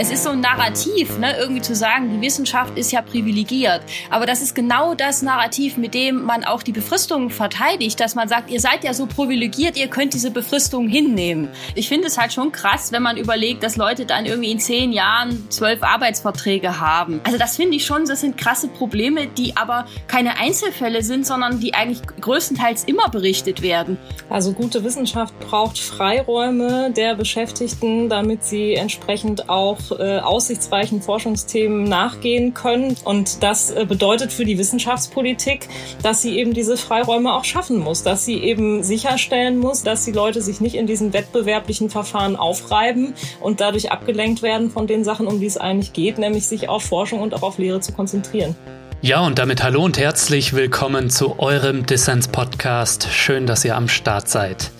Es ist so ein Narrativ, ne, irgendwie zu sagen, die Wissenschaft ist ja privilegiert. Aber das ist genau das Narrativ, mit dem man auch die Befristung verteidigt, dass man sagt, ihr seid ja so privilegiert, ihr könnt diese Befristung hinnehmen. Ich finde es halt schon krass, wenn man überlegt, dass Leute dann irgendwie in zehn Jahren zwölf Arbeitsverträge haben. Also das finde ich schon, das sind krasse Probleme, die aber keine Einzelfälle sind, sondern die eigentlich größtenteils immer berichtet werden. Also gute Wissenschaft braucht Freiräume der Beschäftigten, damit sie entsprechend auch äh, aussichtsreichen Forschungsthemen nachgehen können. Und das äh, bedeutet für die Wissenschaftspolitik, dass sie eben diese Freiräume auch schaffen muss, dass sie eben sicherstellen muss, dass die Leute sich nicht in diesen wettbewerblichen Verfahren aufreiben und dadurch abgelenkt werden von den Sachen, um die es eigentlich geht, nämlich sich auf Forschung und auch auf Lehre zu konzentrieren. Ja, und damit hallo und herzlich willkommen zu eurem Dissens-Podcast. Schön, dass ihr am Start seid.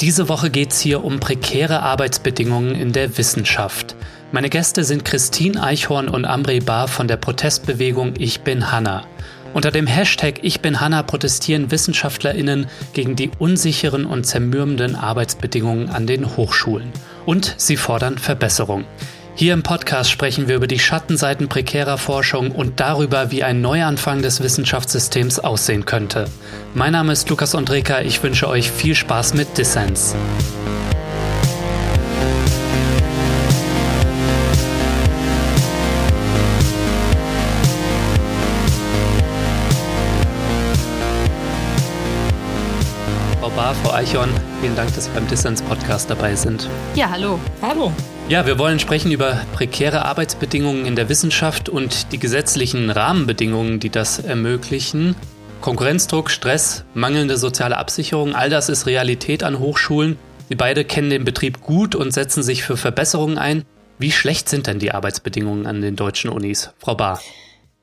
Diese Woche geht es hier um prekäre Arbeitsbedingungen in der Wissenschaft. Meine Gäste sind Christine Eichhorn und Amri Bar von der Protestbewegung Ich bin Hanna. Unter dem Hashtag Ich bin Hanna protestieren WissenschaftlerInnen gegen die unsicheren und zermürbenden Arbeitsbedingungen an den Hochschulen. Und sie fordern Verbesserung. Hier im Podcast sprechen wir über die Schattenseiten prekärer Forschung und darüber, wie ein Neuanfang des Wissenschaftssystems aussehen könnte. Mein Name ist Lukas Andreka, ich wünsche euch viel Spaß mit Dissens. Bar, Frau Eichhorn, vielen Dank, dass Sie beim Dissens-Podcast dabei sind. Ja, hallo. Hallo. Ja, wir wollen sprechen über prekäre Arbeitsbedingungen in der Wissenschaft und die gesetzlichen Rahmenbedingungen, die das ermöglichen. Konkurrenzdruck, Stress, mangelnde soziale Absicherung, all das ist Realität an Hochschulen. Sie beide kennen den Betrieb gut und setzen sich für Verbesserungen ein. Wie schlecht sind denn die Arbeitsbedingungen an den deutschen Unis? Frau Bahr.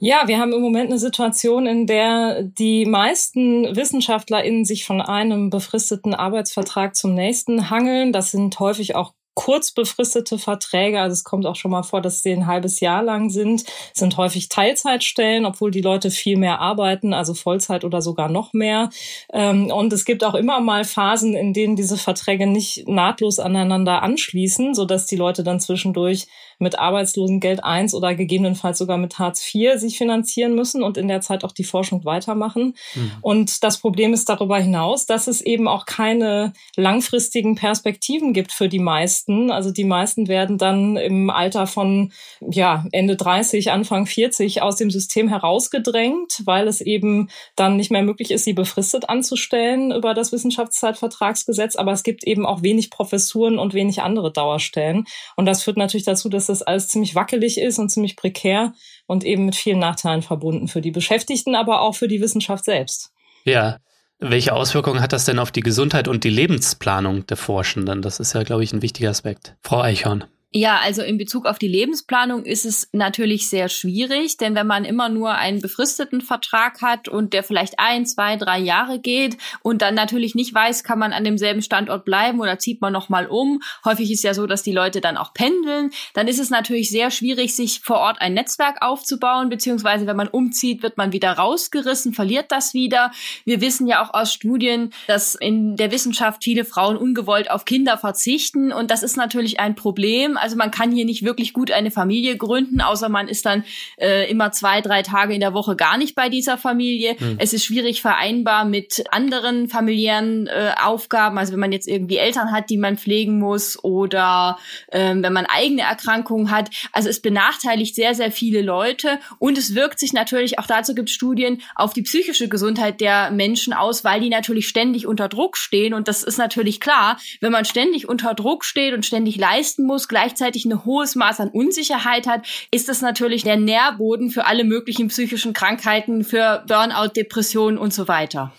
Ja, wir haben im Moment eine Situation, in der die meisten WissenschaftlerInnen sich von einem befristeten Arbeitsvertrag zum nächsten hangeln. Das sind häufig auch kurz befristete Verträge, also es kommt auch schon mal vor, dass sie ein halbes Jahr lang sind, es sind häufig Teilzeitstellen, obwohl die Leute viel mehr arbeiten, also Vollzeit oder sogar noch mehr. Ähm, und es gibt auch immer mal Phasen, in denen diese Verträge nicht nahtlos aneinander anschließen, so dass die Leute dann zwischendurch mit Arbeitslosengeld 1 oder gegebenenfalls sogar mit Hartz IV sich finanzieren müssen und in der Zeit auch die Forschung weitermachen. Mhm. Und das Problem ist darüber hinaus, dass es eben auch keine langfristigen Perspektiven gibt für die meisten. Also die meisten werden dann im Alter von ja, Ende 30, Anfang 40 aus dem System herausgedrängt, weil es eben dann nicht mehr möglich ist, sie befristet anzustellen über das Wissenschaftszeitvertragsgesetz. Aber es gibt eben auch wenig Professuren und wenig andere Dauerstellen. Und das führt natürlich dazu, dass das alles ziemlich wackelig ist und ziemlich prekär und eben mit vielen Nachteilen verbunden für die Beschäftigten, aber auch für die Wissenschaft selbst. Ja. Welche Auswirkungen hat das denn auf die Gesundheit und die Lebensplanung der Forschenden? Das ist ja, glaube ich, ein wichtiger Aspekt. Frau Eichhorn. Ja, also in Bezug auf die Lebensplanung ist es natürlich sehr schwierig, denn wenn man immer nur einen befristeten Vertrag hat und der vielleicht ein, zwei, drei Jahre geht und dann natürlich nicht weiß, kann man an demselben Standort bleiben oder zieht man nochmal um. Häufig ist ja so, dass die Leute dann auch pendeln. Dann ist es natürlich sehr schwierig, sich vor Ort ein Netzwerk aufzubauen, beziehungsweise wenn man umzieht, wird man wieder rausgerissen, verliert das wieder. Wir wissen ja auch aus Studien, dass in der Wissenschaft viele Frauen ungewollt auf Kinder verzichten und das ist natürlich ein Problem also man kann hier nicht wirklich gut eine Familie gründen, außer man ist dann äh, immer zwei, drei Tage in der Woche gar nicht bei dieser Familie. Mhm. Es ist schwierig vereinbar mit anderen familiären äh, Aufgaben. Also wenn man jetzt irgendwie Eltern hat, die man pflegen muss oder ähm, wenn man eigene Erkrankungen hat. Also es benachteiligt sehr, sehr viele Leute und es wirkt sich natürlich, auch dazu gibt es Studien, auf die psychische Gesundheit der Menschen aus, weil die natürlich ständig unter Druck stehen. Und das ist natürlich klar, wenn man ständig unter Druck steht und ständig leisten muss, gleich gleichzeitig ein hohes Maß an Unsicherheit hat, ist das natürlich der Nährboden für alle möglichen psychischen Krankheiten, für Burnout, Depressionen und so weiter.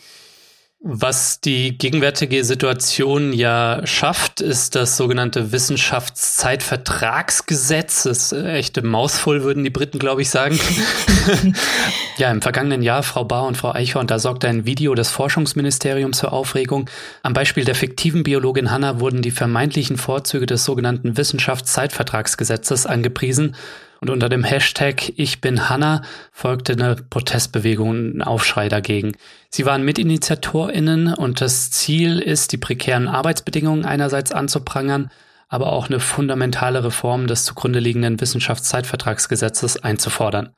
Was die gegenwärtige Situation ja schafft, ist das sogenannte Wissenschaftszeitvertragsgesetz. Das ist echte Mausvoll, würden die Briten, glaube ich, sagen. ja, im vergangenen Jahr, Frau Bahr und Frau Eichhorn, da sorgte ein Video des Forschungsministeriums für Aufregung. Am Beispiel der fiktiven Biologin Hanna wurden die vermeintlichen Vorzüge des sogenannten Wissenschaftszeitvertragsgesetzes angepriesen. Und unter dem Hashtag Ich bin Hanna folgte eine Protestbewegung und ein Aufschrei dagegen. Sie waren MitinitiatorInnen und das Ziel ist, die prekären Arbeitsbedingungen einerseits anzuprangern, aber auch eine fundamentale Reform des zugrunde liegenden Wissenschaftszeitvertragsgesetzes einzufordern.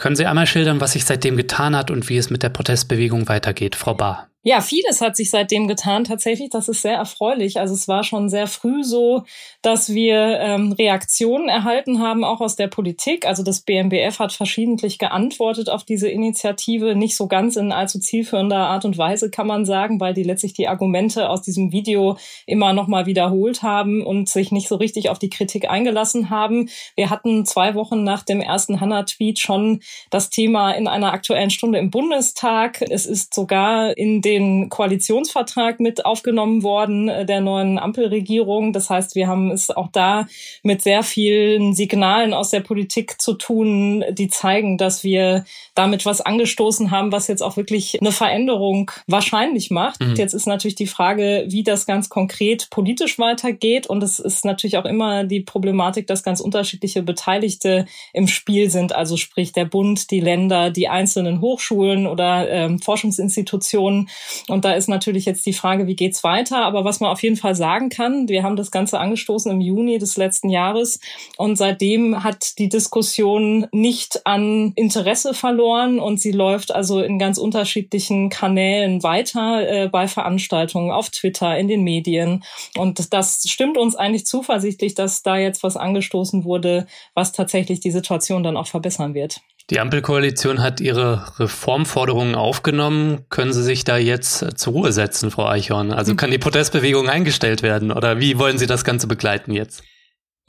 Können Sie einmal schildern, was sich seitdem getan hat und wie es mit der Protestbewegung weitergeht, Frau Bahr? Ja, vieles hat sich seitdem getan tatsächlich. Das ist sehr erfreulich. Also es war schon sehr früh so, dass wir ähm, Reaktionen erhalten haben, auch aus der Politik. Also das BMBF hat verschiedentlich geantwortet auf diese Initiative, nicht so ganz in allzu zielführender Art und Weise, kann man sagen, weil die letztlich die Argumente aus diesem Video immer nochmal wiederholt haben und sich nicht so richtig auf die Kritik eingelassen haben. Wir hatten zwei Wochen nach dem ersten Hanna-Tweet schon das Thema in einer aktuellen Stunde im Bundestag. Es ist sogar in den Koalitionsvertrag mit aufgenommen worden äh, der neuen Ampelregierung. Das heißt, wir haben es auch da mit sehr vielen Signalen aus der Politik zu tun, die zeigen, dass wir damit was angestoßen haben, was jetzt auch wirklich eine Veränderung wahrscheinlich macht. Mhm. Jetzt ist natürlich die Frage, wie das ganz konkret politisch weitergeht. Und es ist natürlich auch immer die Problematik, dass ganz unterschiedliche Beteiligte im Spiel sind. Also sprich der Bund, die Länder, die einzelnen Hochschulen oder ähm, Forschungsinstitutionen. Und da ist natürlich jetzt die Frage, wie geht's weiter? Aber was man auf jeden Fall sagen kann, wir haben das Ganze angestoßen im Juni des letzten Jahres und seitdem hat die Diskussion nicht an Interesse verloren und sie läuft also in ganz unterschiedlichen Kanälen weiter äh, bei Veranstaltungen auf Twitter, in den Medien. Und das stimmt uns eigentlich zuversichtlich, dass da jetzt was angestoßen wurde, was tatsächlich die Situation dann auch verbessern wird. Die Ampelkoalition hat ihre Reformforderungen aufgenommen. Können Sie sich da jetzt äh, zur Ruhe setzen, Frau Eichhorn? Also kann die Protestbewegung eingestellt werden oder wie wollen Sie das Ganze begleiten jetzt?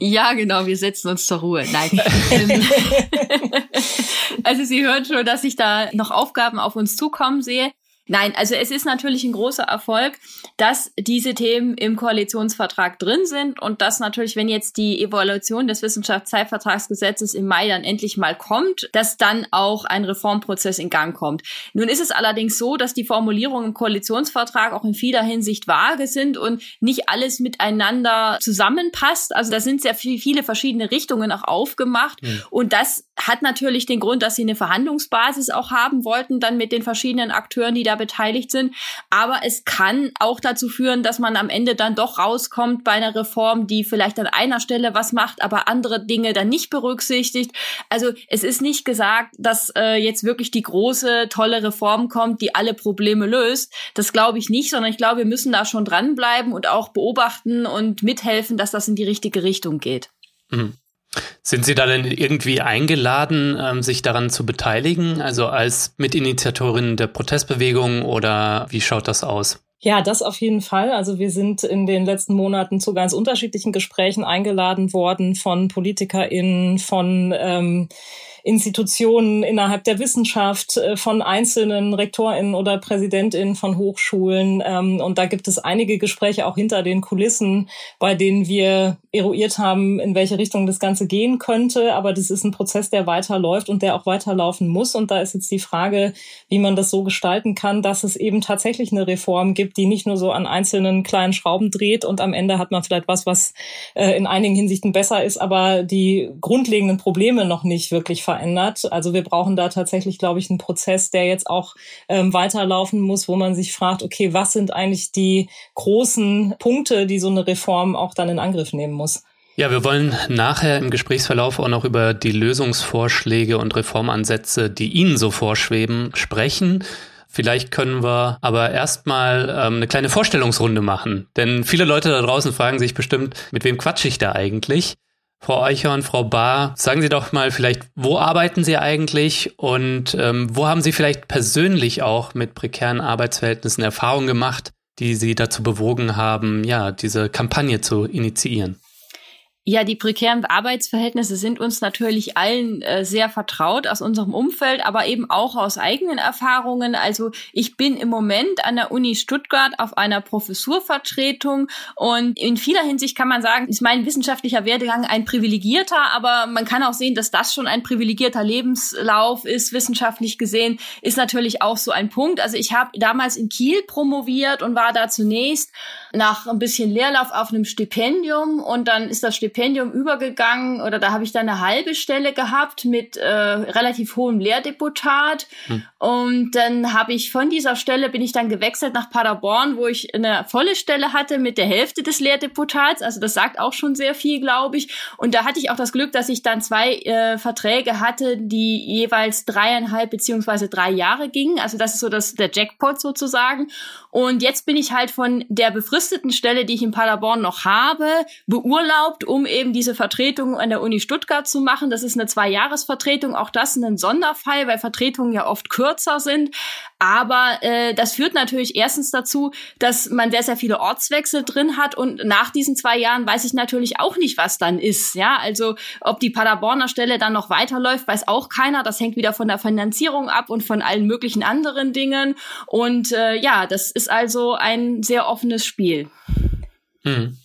Ja, genau, wir setzen uns zur Ruhe. Nein. also Sie hören schon, dass ich da noch Aufgaben auf uns zukommen sehe. Nein, also es ist natürlich ein großer Erfolg, dass diese Themen im Koalitionsvertrag drin sind und dass natürlich, wenn jetzt die Evaluation des Wissenschaftszeitvertragsgesetzes im Mai dann endlich mal kommt, dass dann auch ein Reformprozess in Gang kommt. Nun ist es allerdings so, dass die Formulierungen im Koalitionsvertrag auch in vieler Hinsicht vage sind und nicht alles miteinander zusammenpasst. Also da sind sehr viele verschiedene Richtungen auch aufgemacht mhm. und das hat natürlich den Grund, dass sie eine Verhandlungsbasis auch haben wollten, dann mit den verschiedenen Akteuren, die da beteiligt sind. Aber es kann auch dazu führen, dass man am Ende dann doch rauskommt bei einer Reform, die vielleicht an einer Stelle was macht, aber andere Dinge dann nicht berücksichtigt. Also es ist nicht gesagt, dass äh, jetzt wirklich die große, tolle Reform kommt, die alle Probleme löst. Das glaube ich nicht, sondern ich glaube, wir müssen da schon dranbleiben und auch beobachten und mithelfen, dass das in die richtige Richtung geht. Mhm. Sind Sie da denn irgendwie eingeladen, ähm, sich daran zu beteiligen, also als Mitinitiatorin der Protestbewegung oder wie schaut das aus? Ja, das auf jeden Fall. Also wir sind in den letzten Monaten zu ganz unterschiedlichen Gesprächen eingeladen worden von PolitikerInnen, von ähm, Institutionen innerhalb der Wissenschaft, äh, von einzelnen RektorInnen oder PräsidentInnen von Hochschulen. Ähm, und da gibt es einige Gespräche auch hinter den Kulissen, bei denen wir eruiert haben, in welche Richtung das Ganze gehen könnte. Aber das ist ein Prozess, der weiterläuft und der auch weiterlaufen muss. Und da ist jetzt die Frage, wie man das so gestalten kann, dass es eben tatsächlich eine Reform gibt, die nicht nur so an einzelnen kleinen Schrauben dreht und am Ende hat man vielleicht was, was äh, in einigen Hinsichten besser ist, aber die grundlegenden Probleme noch nicht wirklich verändert. Also wir brauchen da tatsächlich, glaube ich, einen Prozess, der jetzt auch ähm, weiterlaufen muss, wo man sich fragt, okay, was sind eigentlich die großen Punkte, die so eine Reform auch dann in Angriff nehmen muss? Ja, wir wollen nachher im Gesprächsverlauf auch noch über die Lösungsvorschläge und Reformansätze, die Ihnen so vorschweben, sprechen. Vielleicht können wir aber erstmal ähm, eine kleine Vorstellungsrunde machen. Denn viele Leute da draußen fragen sich bestimmt, mit wem quatsche ich da eigentlich? Frau Eichhorn, Frau Bahr, sagen Sie doch mal vielleicht, wo arbeiten Sie eigentlich und ähm, wo haben Sie vielleicht persönlich auch mit prekären Arbeitsverhältnissen Erfahrungen gemacht, die Sie dazu bewogen haben, ja, diese Kampagne zu initiieren? Ja, die prekären Arbeitsverhältnisse sind uns natürlich allen äh, sehr vertraut aus unserem Umfeld, aber eben auch aus eigenen Erfahrungen. Also ich bin im Moment an der Uni Stuttgart auf einer Professurvertretung und in vieler Hinsicht kann man sagen, ist mein wissenschaftlicher Werdegang ein privilegierter, aber man kann auch sehen, dass das schon ein privilegierter Lebenslauf ist, wissenschaftlich gesehen, ist natürlich auch so ein Punkt. Also ich habe damals in Kiel promoviert und war da zunächst nach ein bisschen Leerlauf auf einem Stipendium und dann ist das Stipendium übergegangen oder da habe ich dann eine halbe Stelle gehabt mit äh, relativ hohem Lehrdeputat. Hm. Und dann habe ich von dieser Stelle bin ich dann gewechselt nach Paderborn, wo ich eine volle Stelle hatte mit der Hälfte des Lehrdeputats. Also das sagt auch schon sehr viel, glaube ich. Und da hatte ich auch das Glück, dass ich dann zwei äh, Verträge hatte, die jeweils dreieinhalb beziehungsweise drei Jahre gingen. Also das ist so das, der Jackpot sozusagen. Und jetzt bin ich halt von der befristeten Stelle, die ich in Paderborn noch habe, beurlaubt, um eben diese Vertretung an der Uni Stuttgart zu machen. Das ist eine Zwei-Jahres-Vertretung. Auch das ein Sonderfall, weil Vertretungen ja oft kürzer sind. Aber äh, das führt natürlich erstens dazu, dass man sehr, sehr viele Ortswechsel drin hat. Und nach diesen zwei Jahren weiß ich natürlich auch nicht, was dann ist. Ja, also ob die Paderborner Stelle dann noch weiterläuft, weiß auch keiner. Das hängt wieder von der Finanzierung ab und von allen möglichen anderen Dingen. Und äh, ja, das ist also ein sehr offenes Spiel. Hm.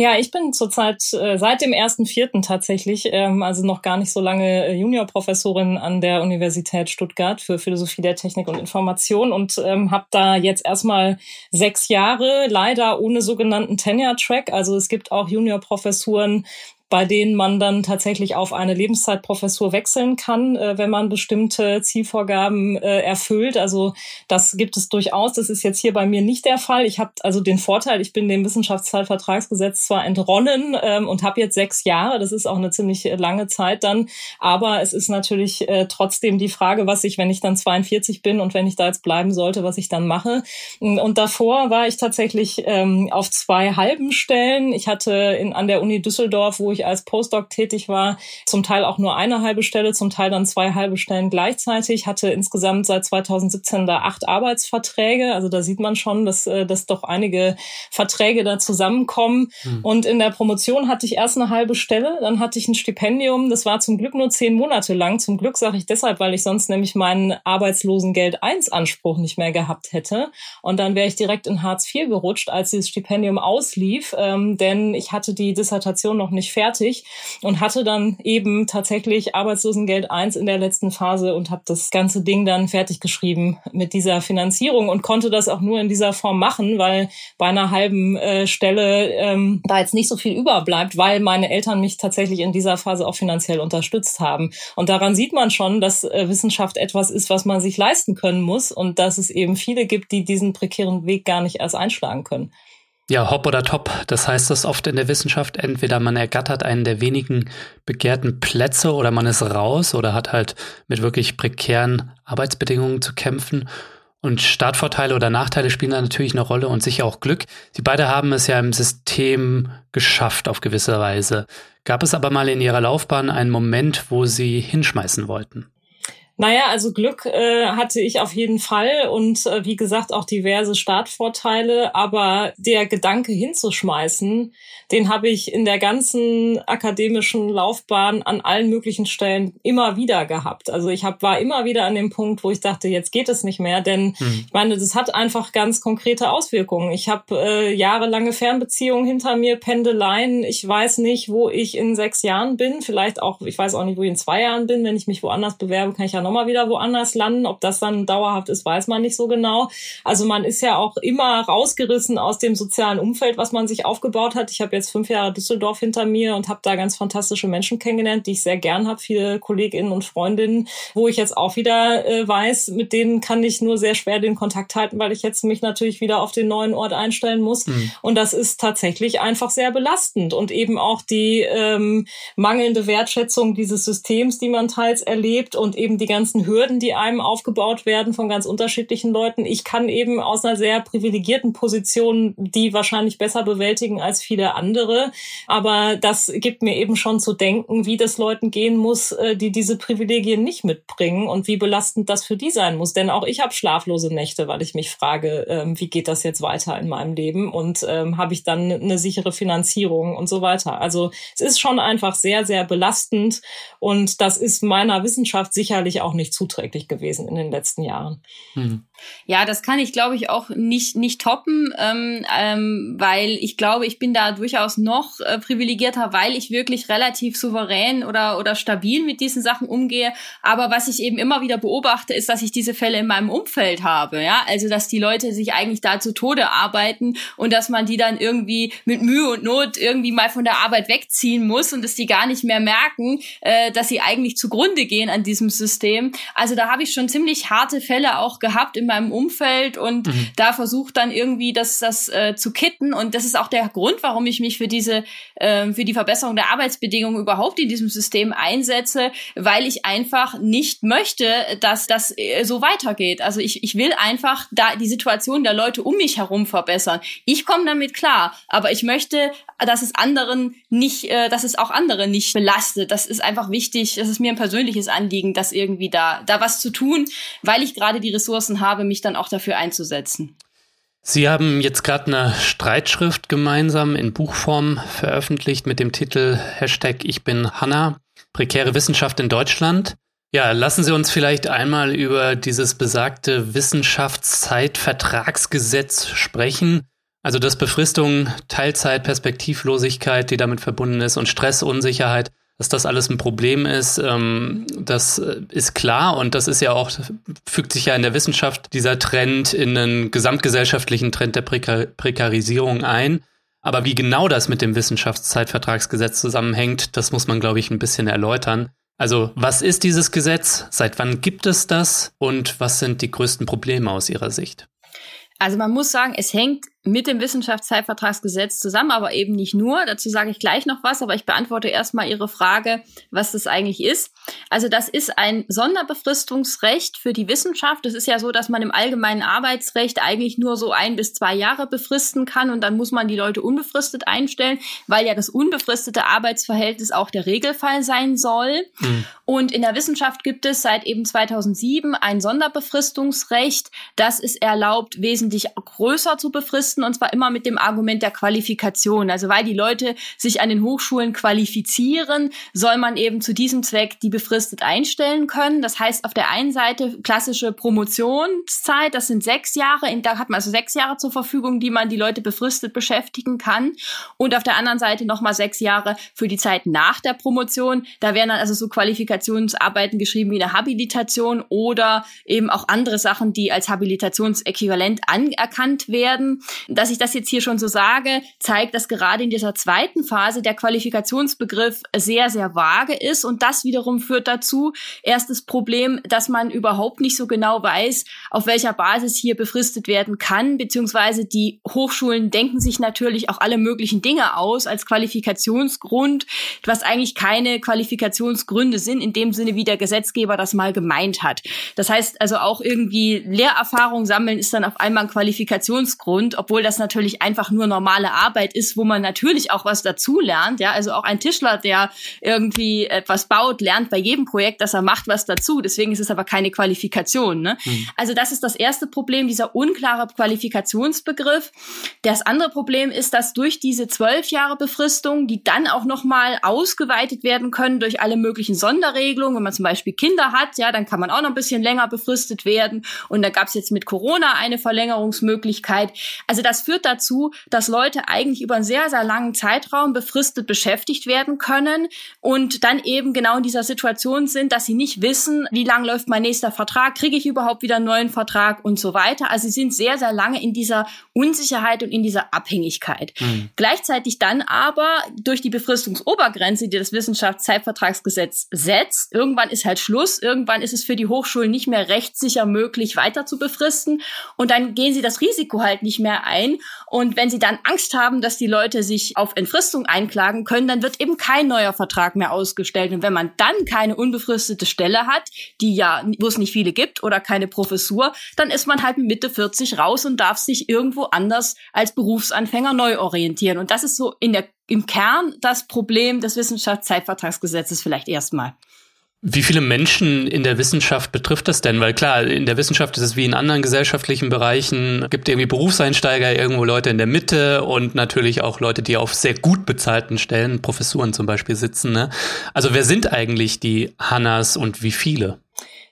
Ja, ich bin zurzeit äh, seit dem ersten Vierten tatsächlich, ähm, also noch gar nicht so lange äh, Juniorprofessorin an der Universität Stuttgart für Philosophie der Technik und Information und ähm, habe da jetzt erstmal sechs Jahre, leider ohne sogenannten Tenure-Track. Also es gibt auch Juniorprofessuren, bei denen man dann tatsächlich auf eine Lebenszeitprofessur wechseln kann, äh, wenn man bestimmte Zielvorgaben äh, erfüllt. Also das gibt es durchaus. Das ist jetzt hier bei mir nicht der Fall. Ich habe also den Vorteil, ich bin dem Wissenschaftszeitvertragsgesetz zwar entronnen ähm, und habe jetzt sechs Jahre. Das ist auch eine ziemlich lange Zeit dann. Aber es ist natürlich äh, trotzdem die Frage, was ich, wenn ich dann 42 bin und wenn ich da jetzt bleiben sollte, was ich dann mache. Und davor war ich tatsächlich ähm, auf zwei halben Stellen. Ich hatte in, an der Uni Düsseldorf, wo ich ich als Postdoc tätig war, zum Teil auch nur eine halbe Stelle, zum Teil dann zwei halbe Stellen gleichzeitig, hatte insgesamt seit 2017 da acht Arbeitsverträge. Also da sieht man schon, dass, äh, dass doch einige Verträge da zusammenkommen. Mhm. Und in der Promotion hatte ich erst eine halbe Stelle, dann hatte ich ein Stipendium. Das war zum Glück nur zehn Monate lang. Zum Glück sage ich deshalb, weil ich sonst nämlich meinen Arbeitslosengeld 1 Anspruch nicht mehr gehabt hätte. Und dann wäre ich direkt in Hartz IV gerutscht, als dieses Stipendium auslief, ähm, denn ich hatte die Dissertation noch nicht fertig fertig und hatte dann eben tatsächlich Arbeitslosengeld 1 in der letzten Phase und habe das ganze Ding dann fertig geschrieben mit dieser Finanzierung und konnte das auch nur in dieser Form machen, weil bei einer halben äh, Stelle ähm, da jetzt nicht so viel überbleibt, weil meine Eltern mich tatsächlich in dieser Phase auch finanziell unterstützt haben. Und daran sieht man schon, dass äh, Wissenschaft etwas ist, was man sich leisten können muss und dass es eben viele gibt, die diesen prekären Weg gar nicht erst einschlagen können. Ja, hopp oder top. Das heißt das oft in der Wissenschaft. Entweder man ergattert einen der wenigen begehrten Plätze oder man ist raus oder hat halt mit wirklich prekären Arbeitsbedingungen zu kämpfen. Und Startvorteile oder Nachteile spielen da natürlich eine Rolle und sicher auch Glück. Sie beide haben es ja im System geschafft auf gewisse Weise. Gab es aber mal in ihrer Laufbahn einen Moment, wo sie hinschmeißen wollten? Naja, also Glück äh, hatte ich auf jeden Fall und äh, wie gesagt auch diverse Startvorteile, aber der Gedanke hinzuschmeißen, den habe ich in der ganzen akademischen Laufbahn an allen möglichen Stellen immer wieder gehabt. Also ich hab, war immer wieder an dem Punkt, wo ich dachte, jetzt geht es nicht mehr, denn hm. ich meine, das hat einfach ganz konkrete Auswirkungen. Ich habe äh, jahrelange Fernbeziehungen hinter mir, Pendeleien. Ich weiß nicht, wo ich in sechs Jahren bin, vielleicht auch, ich weiß auch nicht, wo ich in zwei Jahren bin. Wenn ich mich woanders bewerbe, kann ich ja noch nochmal wieder woanders landen. Ob das dann dauerhaft ist, weiß man nicht so genau. Also man ist ja auch immer rausgerissen aus dem sozialen Umfeld, was man sich aufgebaut hat. Ich habe jetzt fünf Jahre Düsseldorf hinter mir und habe da ganz fantastische Menschen kennengelernt, die ich sehr gern habe, viele Kolleginnen und Freundinnen, wo ich jetzt auch wieder äh, weiß, mit denen kann ich nur sehr schwer den Kontakt halten, weil ich jetzt mich natürlich wieder auf den neuen Ort einstellen muss. Mhm. Und das ist tatsächlich einfach sehr belastend und eben auch die ähm, mangelnde Wertschätzung dieses Systems, die man teils erlebt und eben die ganzen Hürden, die einem aufgebaut werden von ganz unterschiedlichen Leuten. Ich kann eben aus einer sehr privilegierten Position die wahrscheinlich besser bewältigen als viele andere. Aber das gibt mir eben schon zu denken, wie das Leuten gehen muss, äh, die diese Privilegien nicht mitbringen und wie belastend das für die sein muss. Denn auch ich habe schlaflose Nächte, weil ich mich frage, ähm, wie geht das jetzt weiter in meinem Leben und ähm, habe ich dann eine sichere Finanzierung und so weiter. Also es ist schon einfach sehr, sehr belastend und das ist meiner Wissenschaft sicherlich auch nicht zuträglich gewesen in den letzten Jahren. Hm. Ja, das kann ich, glaube ich, auch nicht, nicht toppen, ähm, ähm, weil ich glaube, ich bin da durchaus noch äh, privilegierter, weil ich wirklich relativ souverän oder, oder stabil mit diesen Sachen umgehe. Aber was ich eben immer wieder beobachte, ist, dass ich diese Fälle in meinem Umfeld habe. Ja, also, dass die Leute sich eigentlich da zu Tode arbeiten und dass man die dann irgendwie mit Mühe und Not irgendwie mal von der Arbeit wegziehen muss und dass die gar nicht mehr merken, äh, dass sie eigentlich zugrunde gehen an diesem System. Also da habe ich schon ziemlich harte Fälle auch gehabt in meinem Umfeld und mhm. da versucht dann irgendwie das, das äh, zu kitten. Und das ist auch der Grund, warum ich mich für diese, äh, für die Verbesserung der Arbeitsbedingungen überhaupt in diesem System einsetze, weil ich einfach nicht möchte, dass das äh, so weitergeht. Also ich, ich will einfach da die Situation der Leute um mich herum verbessern. Ich komme damit klar, aber ich möchte, dass es anderen nicht, äh, dass es auch andere nicht belastet. Das ist einfach wichtig. Das ist mir ein persönliches Anliegen, das irgendwie da, da was zu tun, weil ich gerade die Ressourcen habe, mich dann auch dafür einzusetzen. Sie haben jetzt gerade eine Streitschrift gemeinsam in Buchform veröffentlicht mit dem Titel Hashtag Ich bin Hanna, prekäre Wissenschaft in Deutschland. Ja, lassen Sie uns vielleicht einmal über dieses besagte Wissenschaftszeitvertragsgesetz sprechen. Also dass Befristung, Teilzeit, Perspektivlosigkeit, die damit verbunden ist und Stress, Unsicherheit dass das alles ein Problem ist, ähm, das ist klar und das ist ja auch, fügt sich ja in der Wissenschaft dieser Trend in einen gesamtgesellschaftlichen Trend der Prekar Prekarisierung ein. Aber wie genau das mit dem Wissenschaftszeitvertragsgesetz zusammenhängt, das muss man, glaube ich, ein bisschen erläutern. Also, was ist dieses Gesetz? Seit wann gibt es das? Und was sind die größten Probleme aus Ihrer Sicht? Also man muss sagen, es hängt mit dem Wissenschaftszeitvertragsgesetz zusammen, aber eben nicht nur. Dazu sage ich gleich noch was, aber ich beantworte erstmal Ihre Frage, was das eigentlich ist. Also das ist ein Sonderbefristungsrecht für die Wissenschaft. Es ist ja so, dass man im allgemeinen Arbeitsrecht eigentlich nur so ein bis zwei Jahre befristen kann und dann muss man die Leute unbefristet einstellen, weil ja das unbefristete Arbeitsverhältnis auch der Regelfall sein soll. Mhm. Und in der Wissenschaft gibt es seit eben 2007 ein Sonderbefristungsrecht, das es erlaubt, wesentlich größer zu befristen Fristen und zwar immer mit dem Argument der Qualifikation. Also weil die Leute sich an den Hochschulen qualifizieren, soll man eben zu diesem Zweck die befristet einstellen können. Das heißt auf der einen Seite klassische Promotionszeit, das sind sechs Jahre, da hat man also sechs Jahre zur Verfügung, die man die Leute befristet beschäftigen kann. Und auf der anderen Seite nochmal sechs Jahre für die Zeit nach der Promotion. Da werden dann also so Qualifikationsarbeiten geschrieben wie eine Habilitation oder eben auch andere Sachen, die als Habilitationsäquivalent anerkannt werden. Dass ich das jetzt hier schon so sage, zeigt, dass gerade in dieser zweiten Phase der Qualifikationsbegriff sehr, sehr vage ist. Und das wiederum führt dazu, erstes Problem, dass man überhaupt nicht so genau weiß, auf welcher Basis hier befristet werden kann, beziehungsweise die Hochschulen denken sich natürlich auch alle möglichen Dinge aus als Qualifikationsgrund, was eigentlich keine Qualifikationsgründe sind, in dem Sinne, wie der Gesetzgeber das mal gemeint hat. Das heißt also auch irgendwie Lehrerfahrung sammeln ist dann auf einmal ein Qualifikationsgrund, obwohl das natürlich einfach nur normale Arbeit ist, wo man natürlich auch was dazu lernt. Ja, also auch ein Tischler, der irgendwie etwas baut, lernt bei jedem Projekt, dass er macht, was dazu. Deswegen ist es aber keine Qualifikation. Ne? Mhm. Also das ist das erste Problem, dieser unklare Qualifikationsbegriff. Das andere Problem ist, dass durch diese zwölf Jahre Befristung, die dann auch nochmal ausgeweitet werden können durch alle möglichen Sonderregelungen, wenn man zum Beispiel Kinder hat, ja, dann kann man auch noch ein bisschen länger befristet werden. Und da gab es jetzt mit Corona eine Verlängerungsmöglichkeit. Also das führt dazu, dass Leute eigentlich über einen sehr, sehr langen Zeitraum befristet beschäftigt werden können und dann eben genau in dieser Situation sind, dass sie nicht wissen, wie lang läuft mein nächster Vertrag, kriege ich überhaupt wieder einen neuen Vertrag und so weiter. Also sie sind sehr, sehr lange in dieser Unsicherheit und in dieser Abhängigkeit. Mhm. Gleichzeitig dann aber durch die Befristungsobergrenze, die das Wissenschaftszeitvertragsgesetz setzt, irgendwann ist halt Schluss, irgendwann ist es für die Hochschulen nicht mehr rechtssicher möglich, weiter zu befristen und dann gehen sie das Risiko halt nicht mehr ein. Und wenn sie dann Angst haben, dass die Leute sich auf Entfristung einklagen können, dann wird eben kein neuer Vertrag mehr ausgestellt. Und wenn man dann keine unbefristete Stelle hat, die ja, wo es nicht viele gibt oder keine Professur, dann ist man halt Mitte 40 raus und darf sich irgendwo anders als Berufsanfänger neu orientieren. Und das ist so in der, im Kern das Problem des Wissenschaftszeitvertragsgesetzes vielleicht erstmal. Wie viele Menschen in der Wissenschaft betrifft das denn? Weil klar, in der Wissenschaft ist es wie in anderen gesellschaftlichen Bereichen, gibt irgendwie Berufseinsteiger, irgendwo Leute in der Mitte und natürlich auch Leute, die auf sehr gut bezahlten Stellen, Professuren zum Beispiel sitzen. Ne? Also wer sind eigentlich die Hannas und wie viele?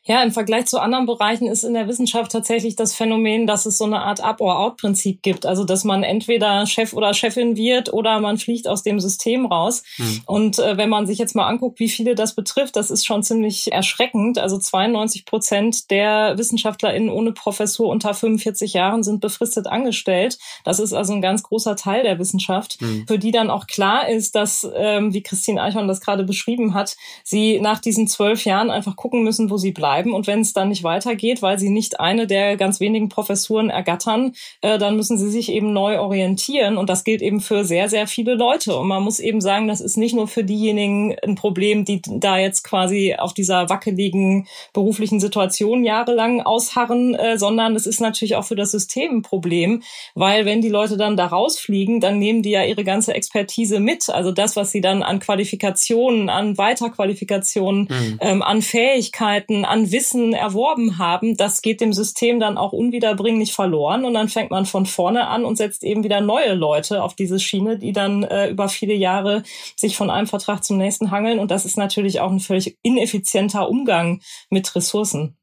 Ja, im Vergleich zu anderen Bereichen ist in der Wissenschaft tatsächlich das Phänomen, dass es so eine Art Up-or-Out-Prinzip gibt. Also, dass man entweder Chef oder Chefin wird oder man fliegt aus dem System raus. Hm. Und äh, wenn man sich jetzt mal anguckt, wie viele das betrifft, das ist schon ziemlich erschreckend. Also 92 Prozent der WissenschaftlerInnen ohne Professur unter 45 Jahren sind befristet angestellt. Das ist also ein ganz großer Teil der Wissenschaft, hm. für die dann auch klar ist, dass, ähm, wie Christine Eichhorn das gerade beschrieben hat, sie nach diesen zwölf Jahren einfach gucken müssen, wo sie bleiben bleiben. Und wenn es dann nicht weitergeht, weil sie nicht eine der ganz wenigen Professuren ergattern, äh, dann müssen sie sich eben neu orientieren. Und das gilt eben für sehr, sehr viele Leute. Und man muss eben sagen, das ist nicht nur für diejenigen ein Problem, die da jetzt quasi auf dieser wackeligen beruflichen Situation jahrelang ausharren, äh, sondern es ist natürlich auch für das System ein Problem, weil wenn die Leute dann da rausfliegen, dann nehmen die ja ihre ganze Expertise mit. Also das, was sie dann an Qualifikationen, an Weiterqualifikationen, mhm. ähm, an Fähigkeiten, an Wissen erworben haben, das geht dem System dann auch unwiederbringlich verloren und dann fängt man von vorne an und setzt eben wieder neue Leute auf diese Schiene, die dann äh, über viele Jahre sich von einem Vertrag zum nächsten hangeln und das ist natürlich auch ein völlig ineffizienter Umgang mit Ressourcen.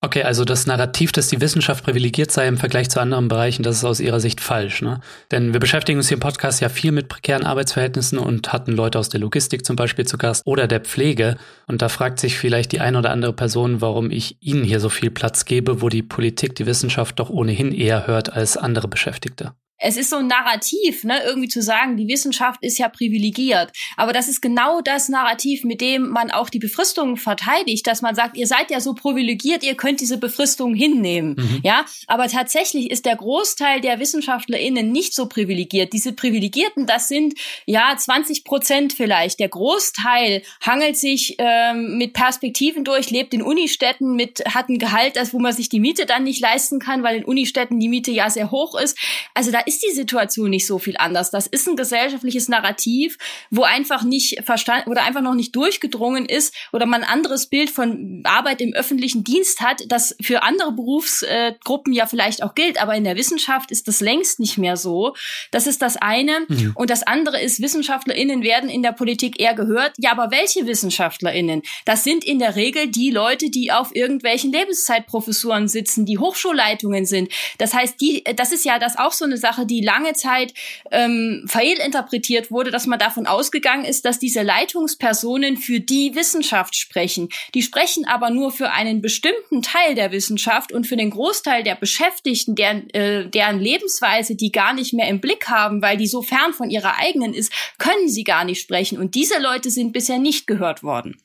Okay, also das Narrativ, dass die Wissenschaft privilegiert sei im Vergleich zu anderen Bereichen, das ist aus Ihrer Sicht falsch. Ne? Denn wir beschäftigen uns hier im Podcast ja viel mit prekären Arbeitsverhältnissen und hatten Leute aus der Logistik zum Beispiel zu Gast oder der Pflege. Und da fragt sich vielleicht die eine oder andere Person, warum ich Ihnen hier so viel Platz gebe, wo die Politik die Wissenschaft doch ohnehin eher hört als andere Beschäftigte es ist so ein Narrativ, ne, irgendwie zu sagen, die Wissenschaft ist ja privilegiert. Aber das ist genau das Narrativ, mit dem man auch die Befristung verteidigt, dass man sagt, ihr seid ja so privilegiert, ihr könnt diese Befristung hinnehmen. Mhm. Ja, aber tatsächlich ist der Großteil der WissenschaftlerInnen nicht so privilegiert. Diese Privilegierten, das sind ja 20 Prozent vielleicht. Der Großteil hangelt sich ähm, mit Perspektiven durch, lebt in Unistädten mit, hat ein Gehalt, das, wo man sich die Miete dann nicht leisten kann, weil in Unistädten die Miete ja sehr hoch ist. Also da ist die Situation nicht so viel anders. Das ist ein gesellschaftliches Narrativ, wo einfach nicht verstanden oder einfach noch nicht durchgedrungen ist oder man ein anderes Bild von Arbeit im öffentlichen Dienst hat, das für andere Berufsgruppen ja vielleicht auch gilt, aber in der Wissenschaft ist das längst nicht mehr so. Das ist das eine. Mhm. Und das andere ist, WissenschaftlerInnen werden in der Politik eher gehört. Ja, aber welche WissenschaftlerInnen? Das sind in der Regel die Leute, die auf irgendwelchen Lebenszeitprofessuren sitzen, die Hochschulleitungen sind. Das heißt, die, das ist ja das auch so eine Sache, Sache, die lange Zeit ähm, fehlinterpretiert wurde, dass man davon ausgegangen ist, dass diese Leitungspersonen für die Wissenschaft sprechen. Die sprechen aber nur für einen bestimmten Teil der Wissenschaft und für den Großteil der Beschäftigten, deren, äh, deren Lebensweise die gar nicht mehr im Blick haben, weil die so fern von ihrer eigenen ist, können sie gar nicht sprechen. Und diese Leute sind bisher nicht gehört worden.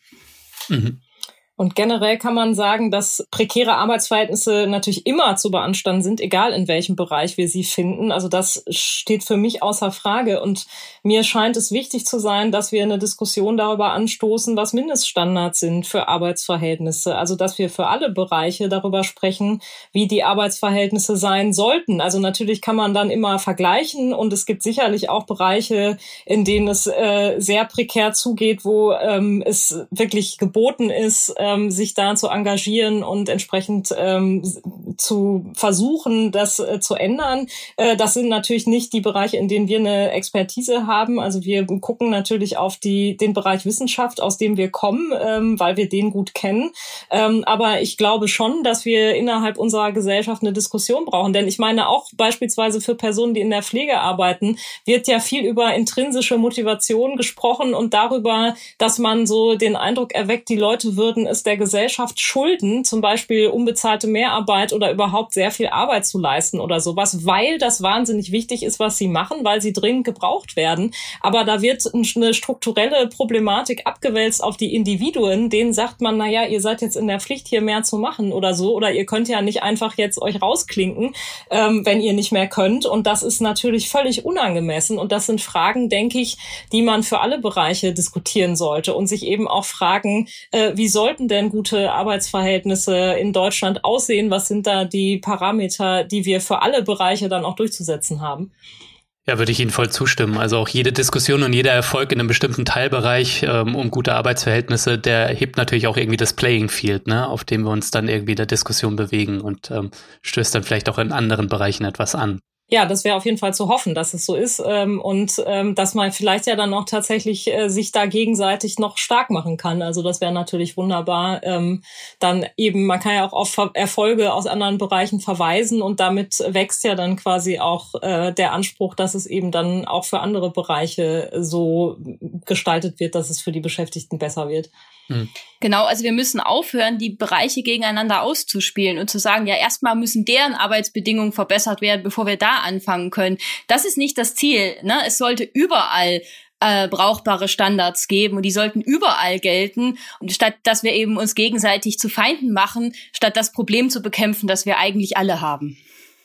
Mhm. Und generell kann man sagen, dass prekäre Arbeitsverhältnisse natürlich immer zu beanstanden sind, egal in welchem Bereich wir sie finden. Also das steht für mich außer Frage. Und mir scheint es wichtig zu sein, dass wir eine Diskussion darüber anstoßen, was Mindeststandards sind für Arbeitsverhältnisse. Also dass wir für alle Bereiche darüber sprechen, wie die Arbeitsverhältnisse sein sollten. Also natürlich kann man dann immer vergleichen und es gibt sicherlich auch Bereiche, in denen es äh, sehr prekär zugeht, wo ähm, es wirklich geboten ist, ähm, sich da zu engagieren und entsprechend ähm, zu versuchen, das äh, zu ändern. Äh, das sind natürlich nicht die Bereiche, in denen wir eine Expertise haben. Also wir gucken natürlich auf die, den Bereich Wissenschaft, aus dem wir kommen, ähm, weil wir den gut kennen. Ähm, aber ich glaube schon, dass wir innerhalb unserer Gesellschaft eine Diskussion brauchen. Denn ich meine auch beispielsweise für Personen, die in der Pflege arbeiten, wird ja viel über intrinsische Motivation gesprochen und darüber, dass man so den Eindruck erweckt, die Leute würden es der Gesellschaft schulden, zum Beispiel unbezahlte Mehrarbeit oder überhaupt sehr viel Arbeit zu leisten oder sowas, weil das wahnsinnig wichtig ist, was sie machen, weil sie dringend gebraucht werden. Aber da wird eine strukturelle Problematik abgewälzt auf die Individuen, denen sagt man, na ja, ihr seid jetzt in der Pflicht, hier mehr zu machen oder so, oder ihr könnt ja nicht einfach jetzt euch rausklinken, ähm, wenn ihr nicht mehr könnt. Und das ist natürlich völlig unangemessen. Und das sind Fragen, denke ich, die man für alle Bereiche diskutieren sollte und sich eben auch fragen, äh, wie sollten sollten denn gute Arbeitsverhältnisse in Deutschland aussehen? Was sind da die Parameter, die wir für alle Bereiche dann auch durchzusetzen haben? Ja, würde ich Ihnen voll zustimmen. Also auch jede Diskussion und jeder Erfolg in einem bestimmten Teilbereich ähm, um gute Arbeitsverhältnisse, der hebt natürlich auch irgendwie das Playing Field, ne, auf dem wir uns dann irgendwie in der Diskussion bewegen und ähm, stößt dann vielleicht auch in anderen Bereichen etwas an. Ja, das wäre auf jeden Fall zu hoffen, dass es so ist ähm, und ähm, dass man vielleicht ja dann auch tatsächlich äh, sich da gegenseitig noch stark machen kann. Also das wäre natürlich wunderbar. Ähm, dann eben, man kann ja auch auf Erfolge aus anderen Bereichen verweisen und damit wächst ja dann quasi auch äh, der Anspruch, dass es eben dann auch für andere Bereiche so gestaltet wird, dass es für die Beschäftigten besser wird. Hm. Genau, also wir müssen aufhören, die Bereiche gegeneinander auszuspielen und zu sagen, ja, erstmal müssen deren Arbeitsbedingungen verbessert werden, bevor wir da anfangen können. Das ist nicht das Ziel. Ne? Es sollte überall äh, brauchbare Standards geben und die sollten überall gelten. Und statt dass wir eben uns gegenseitig zu Feinden machen, statt das Problem zu bekämpfen, das wir eigentlich alle haben.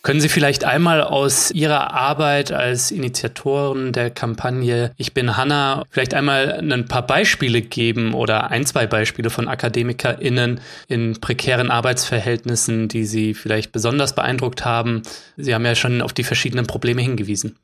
Können Sie vielleicht einmal aus Ihrer Arbeit als Initiatoren der Kampagne Ich bin Hanna vielleicht einmal ein paar Beispiele geben oder ein, zwei Beispiele von AkademikerInnen in prekären Arbeitsverhältnissen, die Sie vielleicht besonders beeindruckt haben? Sie haben ja schon auf die verschiedenen Probleme hingewiesen.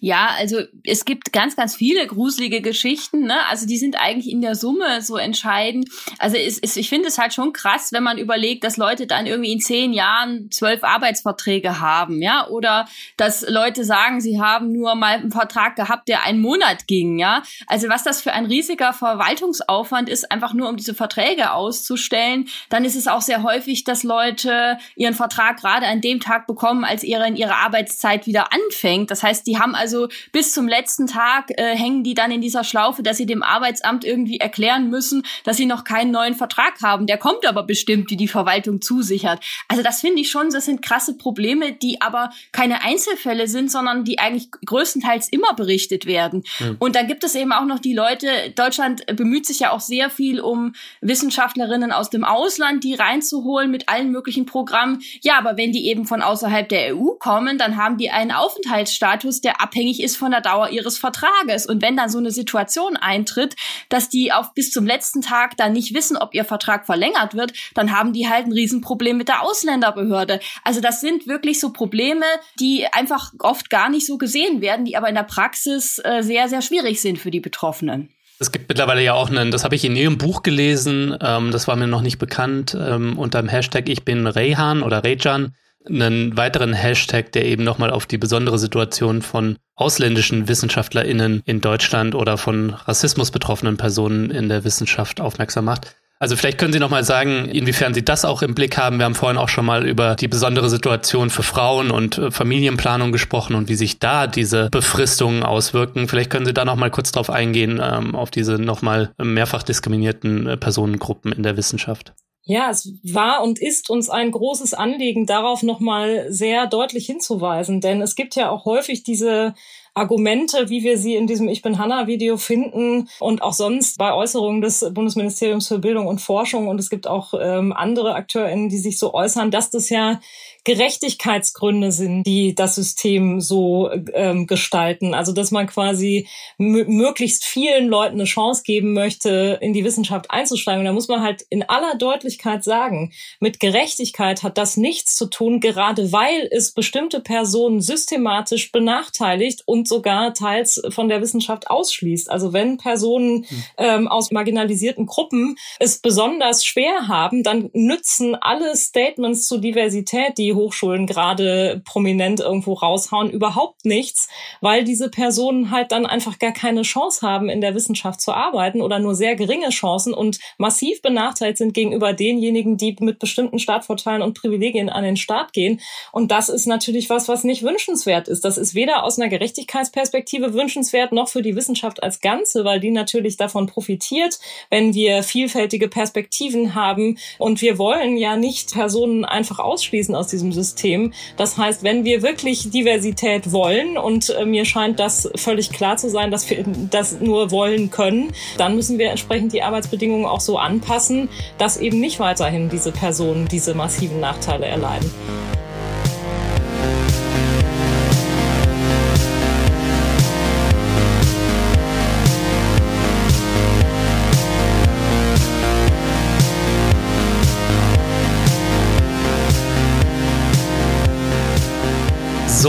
Ja, also es gibt ganz, ganz viele gruselige Geschichten. Ne? Also die sind eigentlich in der Summe so entscheidend. Also es, es, ich finde es halt schon krass, wenn man überlegt, dass Leute dann irgendwie in zehn Jahren zwölf Arbeitsverträge haben, ja, oder dass Leute sagen, sie haben nur mal einen Vertrag gehabt, der einen Monat ging, ja. Also was das für ein riesiger Verwaltungsaufwand ist, einfach nur um diese Verträge auszustellen, dann ist es auch sehr häufig, dass Leute ihren Vertrag gerade an dem Tag bekommen, als ihre in ihre Arbeitszeit wieder anfängt. Das heißt, die haben also also bis zum letzten Tag äh, hängen die dann in dieser Schlaufe, dass sie dem Arbeitsamt irgendwie erklären müssen, dass sie noch keinen neuen Vertrag haben. Der kommt aber bestimmt, die die Verwaltung zusichert. Also das finde ich schon, das sind krasse Probleme, die aber keine Einzelfälle sind, sondern die eigentlich größtenteils immer berichtet werden. Mhm. Und dann gibt es eben auch noch die Leute, Deutschland bemüht sich ja auch sehr viel um Wissenschaftlerinnen aus dem Ausland, die reinzuholen mit allen möglichen Programmen. Ja, aber wenn die eben von außerhalb der EU kommen, dann haben die einen Aufenthaltsstatus, der abhängig abhängig ist von der Dauer ihres Vertrages. Und wenn dann so eine Situation eintritt, dass die auf bis zum letzten Tag dann nicht wissen, ob ihr Vertrag verlängert wird, dann haben die halt ein Riesenproblem mit der Ausländerbehörde. Also das sind wirklich so Probleme, die einfach oft gar nicht so gesehen werden, die aber in der Praxis äh, sehr, sehr schwierig sind für die Betroffenen. Es gibt mittlerweile ja auch einen, das habe ich in Ihrem Buch gelesen, ähm, das war mir noch nicht bekannt, ähm, unter dem Hashtag Ich bin Reyhan oder Rejan, einen weiteren Hashtag, der eben nochmal auf die besondere Situation von ausländischen WissenschaftlerInnen in Deutschland oder von Rassismus betroffenen Personen in der Wissenschaft aufmerksam macht. Also vielleicht können Sie noch mal sagen, inwiefern Sie das auch im Blick haben. Wir haben vorhin auch schon mal über die besondere Situation für Frauen und äh, Familienplanung gesprochen und wie sich da diese Befristungen auswirken. Vielleicht können Sie da noch mal kurz drauf eingehen, ähm, auf diese noch mal mehrfach diskriminierten äh, Personengruppen in der Wissenschaft. Ja, es war und ist uns ein großes Anliegen, darauf nochmal sehr deutlich hinzuweisen, denn es gibt ja auch häufig diese Argumente, wie wir sie in diesem Ich bin Hanna Video finden und auch sonst bei Äußerungen des Bundesministeriums für Bildung und Forschung. Und es gibt auch ähm, andere AkteurInnen, die sich so äußern, dass das ja Gerechtigkeitsgründe sind, die das System so ähm, gestalten. Also dass man quasi möglichst vielen Leuten eine Chance geben möchte, in die Wissenschaft einzusteigen. Und da muss man halt in aller Deutlichkeit sagen, mit Gerechtigkeit hat das nichts zu tun, gerade weil es bestimmte Personen systematisch benachteiligt und sogar teils von der Wissenschaft ausschließt. Also wenn Personen hm. ähm, aus marginalisierten Gruppen es besonders schwer haben, dann nützen alle Statements zu Diversität, die die Hochschulen gerade prominent irgendwo raushauen, überhaupt nichts, weil diese Personen halt dann einfach gar keine Chance haben, in der Wissenschaft zu arbeiten oder nur sehr geringe Chancen und massiv benachteiligt sind gegenüber denjenigen, die mit bestimmten Startvorteilen und Privilegien an den Start gehen. Und das ist natürlich was, was nicht wünschenswert ist. Das ist weder aus einer Gerechtigkeitsperspektive wünschenswert noch für die Wissenschaft als Ganze, weil die natürlich davon profitiert, wenn wir vielfältige Perspektiven haben. Und wir wollen ja nicht Personen einfach ausschließen aus diesem diesem System. Das heißt, wenn wir wirklich Diversität wollen, und äh, mir scheint das völlig klar zu sein, dass wir das nur wollen können, dann müssen wir entsprechend die Arbeitsbedingungen auch so anpassen, dass eben nicht weiterhin diese Personen diese massiven Nachteile erleiden.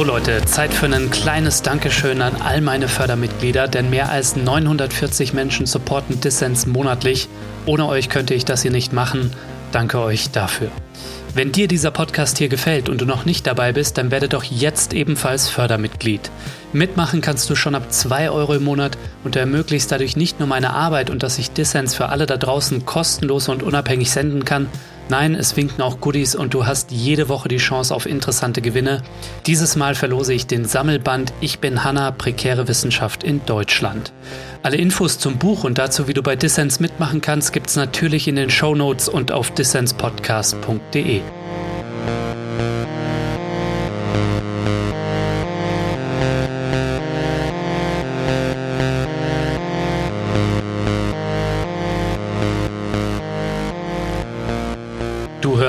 Leute, Zeit für ein kleines Dankeschön an all meine Fördermitglieder, denn mehr als 940 Menschen supporten Dissens monatlich. Ohne euch könnte ich das hier nicht machen. Danke euch dafür. Wenn dir dieser Podcast hier gefällt und du noch nicht dabei bist, dann werde doch jetzt ebenfalls Fördermitglied. Mitmachen kannst du schon ab 2 Euro im Monat und ermöglichst dadurch nicht nur meine Arbeit und dass ich Dissens für alle da draußen kostenlos und unabhängig senden kann, Nein, es winken auch Goodies und du hast jede Woche die Chance auf interessante Gewinne. Dieses Mal verlose ich den Sammelband Ich bin Hanna, prekäre Wissenschaft in Deutschland. Alle Infos zum Buch und dazu, wie du bei Dissens mitmachen kannst, gibt's natürlich in den Show Notes und auf dissenspodcast.de.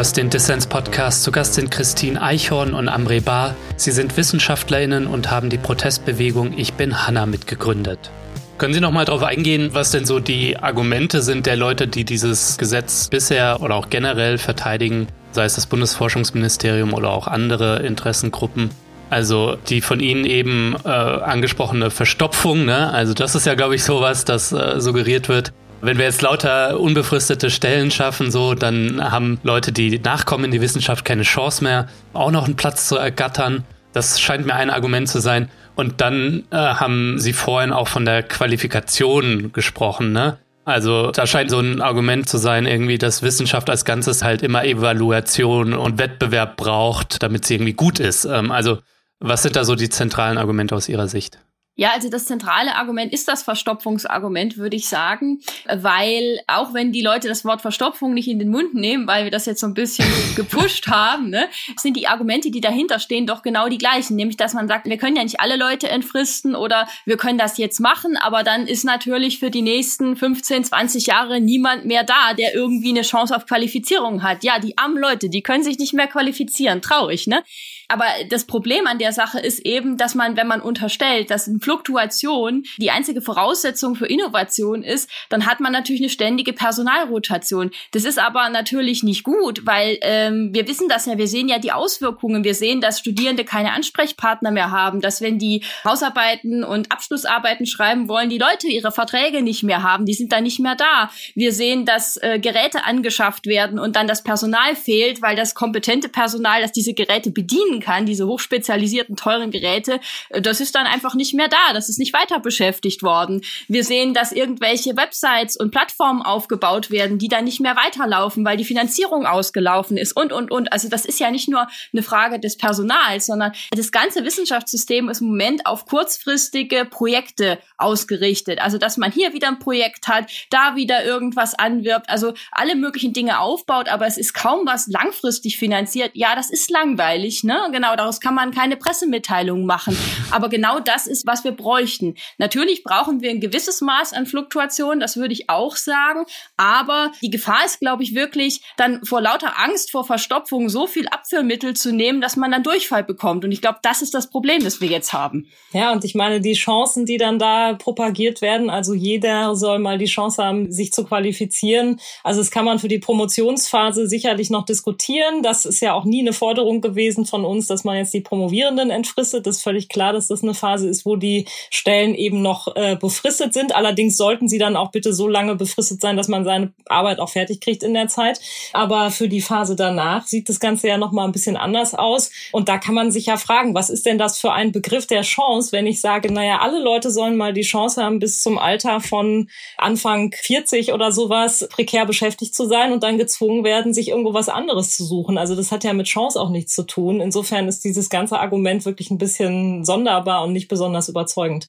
hörst den Dissens-Podcast. Zu Gast sind Christine Eichhorn und Amre Bar. Sie sind WissenschaftlerInnen und haben die Protestbewegung Ich bin Hanna mitgegründet. Können Sie noch mal darauf eingehen, was denn so die Argumente sind der Leute, die dieses Gesetz bisher oder auch generell verteidigen, sei es das Bundesforschungsministerium oder auch andere Interessengruppen? Also die von Ihnen eben äh, angesprochene Verstopfung, ne? Also das ist ja, glaube ich, sowas, das äh, suggeriert wird. Wenn wir jetzt lauter unbefristete Stellen schaffen, so, dann haben Leute, die nachkommen in die Wissenschaft, keine Chance mehr, auch noch einen Platz zu ergattern. Das scheint mir ein Argument zu sein. Und dann äh, haben Sie vorhin auch von der Qualifikation gesprochen, ne? Also da scheint so ein Argument zu sein, irgendwie, dass Wissenschaft als Ganzes halt immer Evaluation und Wettbewerb braucht, damit sie irgendwie gut ist. Ähm, also was sind da so die zentralen Argumente aus Ihrer Sicht? Ja, also das zentrale Argument ist das Verstopfungsargument, würde ich sagen, weil auch wenn die Leute das Wort Verstopfung nicht in den Mund nehmen, weil wir das jetzt so ein bisschen gepusht haben, ne, sind die Argumente, die dahinter stehen, doch genau die gleichen, nämlich dass man sagt, wir können ja nicht alle Leute entfristen oder wir können das jetzt machen, aber dann ist natürlich für die nächsten 15, 20 Jahre niemand mehr da, der irgendwie eine Chance auf Qualifizierung hat. Ja, die armen Leute, die können sich nicht mehr qualifizieren, traurig, ne? Aber das Problem an der Sache ist eben, dass man, wenn man unterstellt, dass Fluktuation die einzige Voraussetzung für Innovation ist, dann hat man natürlich eine ständige Personalrotation. Das ist aber natürlich nicht gut, weil ähm, wir wissen das ja, wir sehen ja die Auswirkungen. Wir sehen, dass Studierende keine Ansprechpartner mehr haben, dass wenn die Hausarbeiten und Abschlussarbeiten schreiben wollen, die Leute ihre Verträge nicht mehr haben, die sind dann nicht mehr da. Wir sehen, dass äh, Geräte angeschafft werden und dann das Personal fehlt, weil das kompetente Personal, das diese Geräte bedienen kann, diese hochspezialisierten, teuren Geräte, äh, das ist dann einfach nicht mehr da. Das ist nicht weiter beschäftigt worden. Wir sehen, dass irgendwelche Websites und Plattformen aufgebaut werden, die dann nicht mehr weiterlaufen, weil die Finanzierung ausgelaufen ist und, und, und. Also das ist ja nicht nur eine Frage des Personals, sondern das ganze Wissenschaftssystem ist im Moment auf kurzfristige Projekte ausgerichtet. Also dass man hier wieder ein Projekt hat, da wieder irgendwas anwirbt, also alle möglichen Dinge aufbaut, aber es ist kaum was langfristig finanziert. Ja, das ist langweilig, ne? Genau, daraus kann man keine Pressemitteilungen machen. Aber genau das ist, was wir bräuchten. Natürlich brauchen wir ein gewisses Maß an Fluktuation, das würde ich auch sagen. Aber die Gefahr ist, glaube ich, wirklich, dann vor lauter Angst vor Verstopfung so viel Abführmittel zu nehmen, dass man dann Durchfall bekommt. Und ich glaube, das ist das Problem, das wir jetzt haben. Ja, und ich meine, die Chancen, die dann da propagiert werden, also jeder soll mal die Chance haben, sich zu qualifizieren. Also das kann man für die Promotionsphase sicherlich noch diskutieren. Das ist ja auch nie eine Forderung gewesen von uns uns, dass man jetzt die Promovierenden entfristet. Das ist völlig klar, dass das eine Phase ist, wo die Stellen eben noch äh, befristet sind. Allerdings sollten sie dann auch bitte so lange befristet sein, dass man seine Arbeit auch fertig kriegt in der Zeit. Aber für die Phase danach sieht das Ganze ja noch mal ein bisschen anders aus. Und da kann man sich ja fragen, was ist denn das für ein Begriff der Chance, wenn ich sage, naja, alle Leute sollen mal die Chance haben, bis zum Alter von Anfang 40 oder sowas prekär beschäftigt zu sein und dann gezwungen werden, sich irgendwo was anderes zu suchen. Also das hat ja mit Chance auch nichts zu tun. Insofern insofern ist dieses ganze Argument wirklich ein bisschen sonderbar und nicht besonders überzeugend.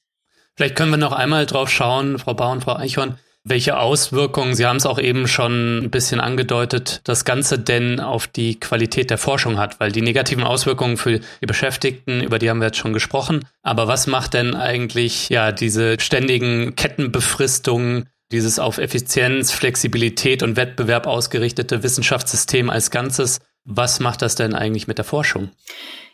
Vielleicht können wir noch einmal drauf schauen, Frau Bauer und Frau Eichhorn, welche Auswirkungen, Sie haben es auch eben schon ein bisschen angedeutet, das Ganze denn auf die Qualität der Forschung hat, weil die negativen Auswirkungen für die Beschäftigten, über die haben wir jetzt schon gesprochen. Aber was macht denn eigentlich ja diese ständigen Kettenbefristungen, dieses auf Effizienz, Flexibilität und Wettbewerb ausgerichtete Wissenschaftssystem als Ganzes was macht das denn eigentlich mit der Forschung?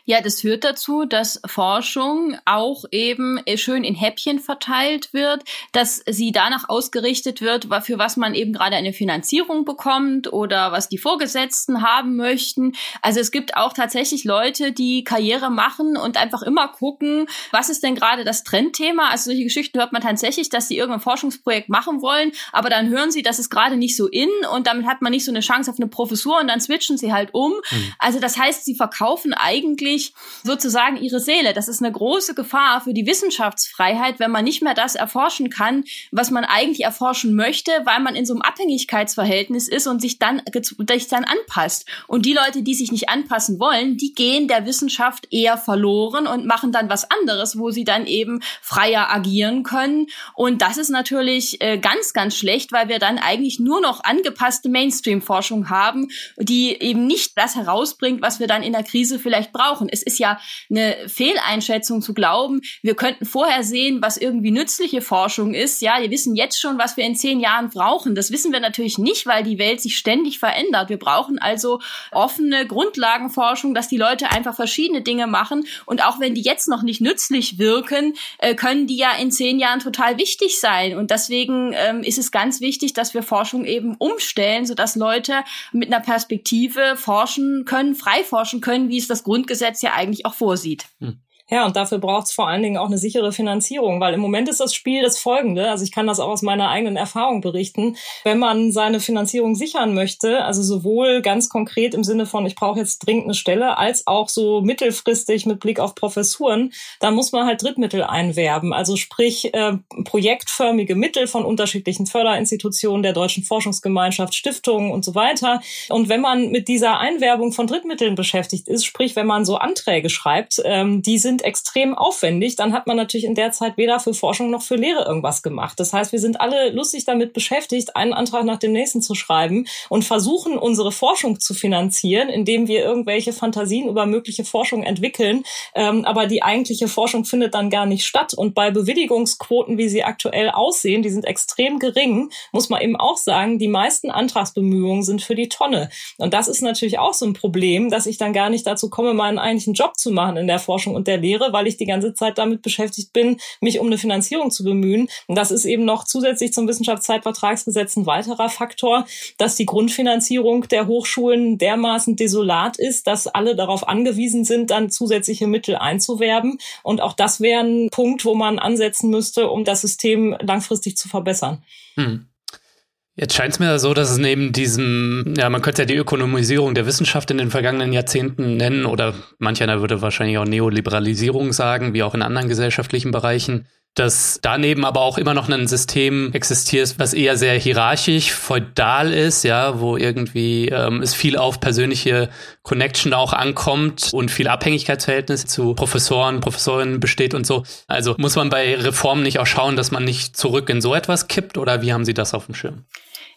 Ja, das führt dazu, dass Forschung auch eben schön in Häppchen verteilt wird, dass sie danach ausgerichtet wird, für was man eben gerade eine Finanzierung bekommt oder was die Vorgesetzten haben möchten. Also es gibt auch tatsächlich Leute, die Karriere machen und einfach immer gucken, was ist denn gerade das Trendthema. Also solche Geschichten hört man tatsächlich, dass sie irgendein Forschungsprojekt machen wollen, aber dann hören sie, das ist gerade nicht so in und damit hat man nicht so eine Chance auf eine Professur und dann switchen sie halt um. Mhm. Also das heißt, sie verkaufen eigentlich eigentlich sozusagen ihre Seele. Das ist eine große Gefahr für die Wissenschaftsfreiheit, wenn man nicht mehr das erforschen kann, was man eigentlich erforschen möchte, weil man in so einem Abhängigkeitsverhältnis ist und sich dann, sich dann anpasst. Und die Leute, die sich nicht anpassen wollen, die gehen der Wissenschaft eher verloren und machen dann was anderes, wo sie dann eben freier agieren können. Und das ist natürlich äh, ganz, ganz schlecht, weil wir dann eigentlich nur noch angepasste Mainstream-Forschung haben, die eben nicht das herausbringt, was wir dann in der Krise vielleicht brauchen. Es ist ja eine Fehleinschätzung zu glauben, wir könnten vorher sehen, was irgendwie nützliche Forschung ist. Ja, wir wissen jetzt schon, was wir in zehn Jahren brauchen. Das wissen wir natürlich nicht, weil die Welt sich ständig verändert. Wir brauchen also offene Grundlagenforschung, dass die Leute einfach verschiedene Dinge machen. Und auch wenn die jetzt noch nicht nützlich wirken, äh, können die ja in zehn Jahren total wichtig sein. Und deswegen ähm, ist es ganz wichtig, dass wir Forschung eben umstellen, sodass Leute mit einer Perspektive forschen können, frei forschen können, wie es das Grundgesetz ja eigentlich auch vorsieht. Hm. Ja, und dafür braucht es vor allen Dingen auch eine sichere Finanzierung, weil im Moment ist das Spiel das folgende, also ich kann das auch aus meiner eigenen Erfahrung berichten, wenn man seine Finanzierung sichern möchte, also sowohl ganz konkret im Sinne von, ich brauche jetzt dringend eine Stelle, als auch so mittelfristig mit Blick auf Professuren, dann muss man halt Drittmittel einwerben, also sprich äh, projektförmige Mittel von unterschiedlichen Förderinstitutionen, der Deutschen Forschungsgemeinschaft, Stiftungen und so weiter. Und wenn man mit dieser Einwerbung von Drittmitteln beschäftigt ist, sprich wenn man so Anträge schreibt, ähm, die sind extrem aufwendig, dann hat man natürlich in der Zeit weder für Forschung noch für Lehre irgendwas gemacht. Das heißt, wir sind alle lustig damit beschäftigt, einen Antrag nach dem nächsten zu schreiben und versuchen, unsere Forschung zu finanzieren, indem wir irgendwelche Fantasien über mögliche Forschung entwickeln. Ähm, aber die eigentliche Forschung findet dann gar nicht statt. Und bei Bewilligungsquoten, wie sie aktuell aussehen, die sind extrem gering, muss man eben auch sagen, die meisten Antragsbemühungen sind für die Tonne. Und das ist natürlich auch so ein Problem, dass ich dann gar nicht dazu komme, meinen eigentlichen Job zu machen in der Forschung und der Lehre, weil ich die ganze Zeit damit beschäftigt bin, mich um eine Finanzierung zu bemühen. Und das ist eben noch zusätzlich zum Wissenschaftszeitvertragsgesetz ein weiterer Faktor, dass die Grundfinanzierung der Hochschulen dermaßen desolat ist, dass alle darauf angewiesen sind, dann zusätzliche Mittel einzuwerben. Und auch das wäre ein Punkt, wo man ansetzen müsste, um das System langfristig zu verbessern. Hm. Jetzt scheint es mir so, dass es neben diesem, ja, man könnte ja die Ökonomisierung der Wissenschaft in den vergangenen Jahrzehnten nennen oder manch einer würde wahrscheinlich auch Neoliberalisierung sagen, wie auch in anderen gesellschaftlichen Bereichen, dass daneben aber auch immer noch ein System existiert, was eher sehr hierarchisch, feudal ist, ja, wo irgendwie ähm, es viel auf persönliche Connection auch ankommt und viel Abhängigkeitsverhältnis zu Professoren, Professorinnen besteht und so. Also muss man bei Reformen nicht auch schauen, dass man nicht zurück in so etwas kippt oder wie haben Sie das auf dem Schirm?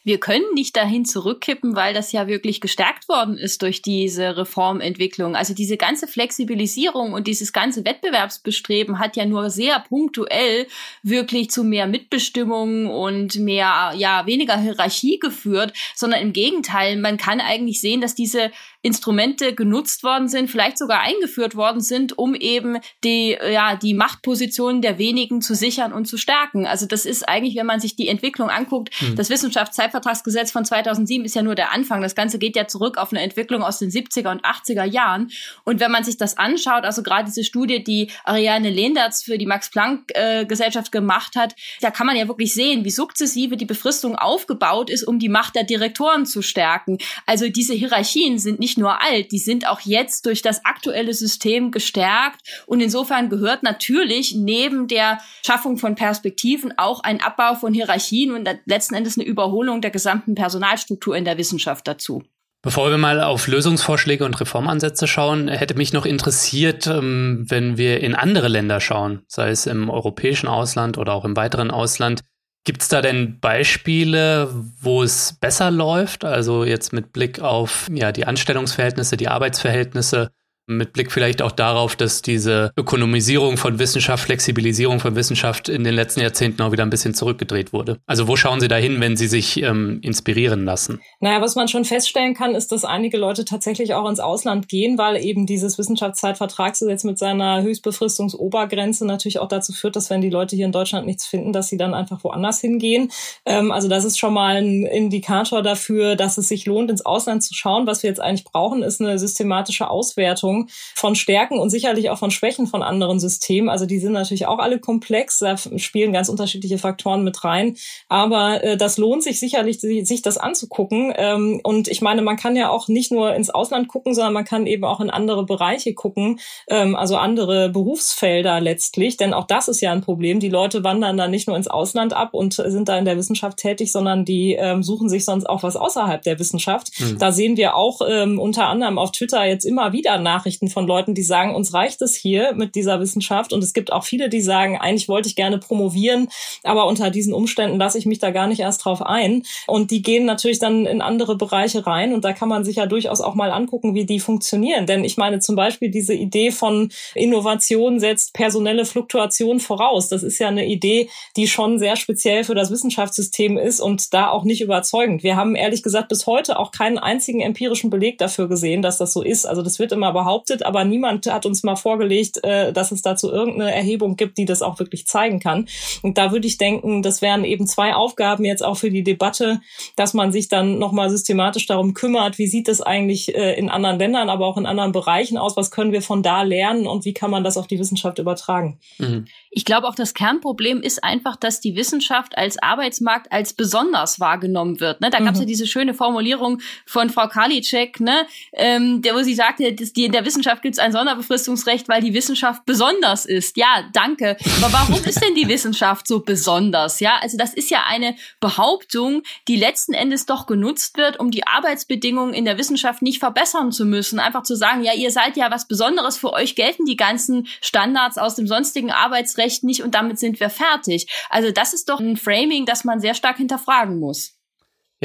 Wir können nicht dahin zurückkippen, weil das ja wirklich gestärkt worden ist durch diese Reformentwicklung. Also diese ganze Flexibilisierung und dieses ganze Wettbewerbsbestreben hat ja nur sehr punktuell wirklich zu mehr Mitbestimmung und mehr, ja, weniger Hierarchie geführt, sondern im Gegenteil, man kann eigentlich sehen, dass diese Instrumente genutzt worden sind, vielleicht sogar eingeführt worden sind, um eben die, ja, die Machtpositionen der wenigen zu sichern und zu stärken. Also das ist eigentlich, wenn man sich die Entwicklung anguckt, hm. das Wissenschaftszeitvertragsgesetz von 2007 ist ja nur der Anfang. Das Ganze geht ja zurück auf eine Entwicklung aus den 70er und 80er Jahren. Und wenn man sich das anschaut, also gerade diese Studie, die Ariane Lehndertz für die Max-Planck-Gesellschaft gemacht hat, da kann man ja wirklich sehen, wie sukzessive die Befristung aufgebaut ist, um die Macht der Direktoren zu stärken. Also diese Hierarchien sind nicht nicht nur alt, die sind auch jetzt durch das aktuelle System gestärkt. Und insofern gehört natürlich neben der Schaffung von Perspektiven auch ein Abbau von Hierarchien und letzten Endes eine Überholung der gesamten Personalstruktur in der Wissenschaft dazu. Bevor wir mal auf Lösungsvorschläge und Reformansätze schauen, hätte mich noch interessiert, ähm, wenn wir in andere Länder schauen, sei es im europäischen Ausland oder auch im weiteren Ausland, Gibt es da denn Beispiele, wo es besser läuft? Also jetzt mit Blick auf ja, die Anstellungsverhältnisse, die Arbeitsverhältnisse Mit Blick vielleicht auch darauf, dass diese Ökonomisierung von Wissenschaft, Flexibilisierung von Wissenschaft in den letzten Jahrzehnten auch wieder ein bisschen zurückgedreht wurde. Also wo schauen Sie da hin, wenn Sie sich ähm, inspirieren lassen? Naja, was man schon feststellen kann, ist, dass einige Leute tatsächlich auch ins Ausland gehen, weil eben dieses Wissenschaftszeitvertragsgesetz mit seiner Höchstbefristungsobergrenze natürlich auch dazu führt, dass wenn die Leute hier in Deutschland nichts finden, dass sie dann einfach woanders hingehen. Ähm, also das ist schon mal ein Indikator dafür, dass es sich lohnt, ins Ausland zu schauen. Was wir jetzt eigentlich brauchen, ist eine systematische Auswertung Bewertung von Stärken und sicherlich auch von Schwächen von anderen Systemen. Also die sind natürlich auch alle komplex, da spielen ganz unterschiedliche Faktoren mit rein. Aber äh, das lohnt sich sicherlich, sich das anzugucken. Ähm, und ich meine, man kann ja auch nicht nur ins Ausland gucken, sondern man kann eben auch in andere Bereiche gucken, ähm, also andere Berufsfelder letztlich. Denn auch das ist ja ein Problem. Die Leute wandern dann nicht nur ins Ausland ab und sind da in der Wissenschaft tätig, sondern die ähm, suchen sich sonst auch was außerhalb der Wissenschaft. Mhm. Da sehen wir auch ähm, unter anderem auf Twitter jetzt immer wieder nach Nachrichten von Leuten, die sagen, uns reicht es hier mit dieser Wissenschaft. Und es gibt auch viele, die sagen, eigentlich wollte ich gerne promovieren, aber unter diesen Umständen lasse ich mich da gar nicht erst drauf ein. Und die gehen natürlich dann in andere Bereiche rein. Und da kann man sich ja durchaus auch mal angucken, wie die funktionieren. Denn ich meine zum Beispiel diese Idee von Innovation setzt personelle Fluktuation voraus. Das ist ja eine Idee, die schon sehr speziell für das Wissenschaftssystem ist und da auch nicht überzeugend. Wir haben ehrlich gesagt bis heute auch keinen einzigen empirischen Beleg dafür gesehen, dass das so ist. Also das wird immer behauptet, behauptet, aber niemand hat uns mal vorgelegt, äh, dass es dazu irgendeine Erhebung gibt, die das auch wirklich zeigen kann. Und da würde ich denken, das wären eben zwei Aufgaben jetzt auch für die Debatte, dass man sich dann nochmal systematisch darum kümmert, wie sieht es eigentlich äh, in anderen Ländern, aber auch in anderen Bereichen aus, was können wir von da lernen und wie kann man das auf die Wissenschaft übertragen. Mhm. Ich glaube auch das Kernproblem ist einfach, dass die Wissenschaft als Arbeitsmarkt als besonders wahrgenommen wird. Ne? Da gab es mhm. ja diese schöne Formulierung von Frau Karliczek, ne? ähm, der, wo sie sagte, dass die, in Wissenschaft gibt es ein Sonderbefristungsrecht, weil die Wissenschaft besonders ist. Ja, danke. Aber warum ist denn die Wissenschaft so besonders? Ja, also das ist ja eine Behauptung, die letzten Endes doch genutzt wird, um die Arbeitsbedingungen in der Wissenschaft nicht verbessern zu müssen. Einfach zu sagen, ja, ihr seid ja was Besonderes, für euch gelten die ganzen Standards aus dem sonstigen Arbeitsrecht Recht nicht und damit sind wir fertig. Also das ist doch ein Framing, das man sehr stark hinterfragen muss.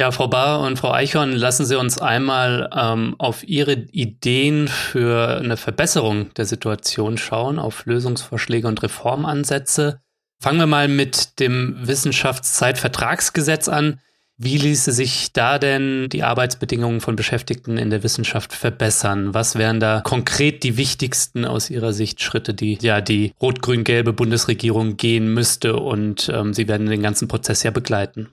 Ja, Frau Bahr und Frau Eichhorn, lassen Sie uns einmal ähm, auf Ihre Ideen für eine Verbesserung der Situation schauen, auf Lösungsvorschläge und Reformansätze. Fangen wir mal mit dem Wissenschaftszeitvertragsgesetz an. Wie ließe sich da denn die Arbeitsbedingungen von Beschäftigten in der Wissenschaft verbessern? Was wären da konkret die wichtigsten aus Ihrer Sicht Schritte, die ja die rot-grün-gelbe Bundesregierung gehen müsste und ähm, Sie werden den ganzen Prozess ja begleiten?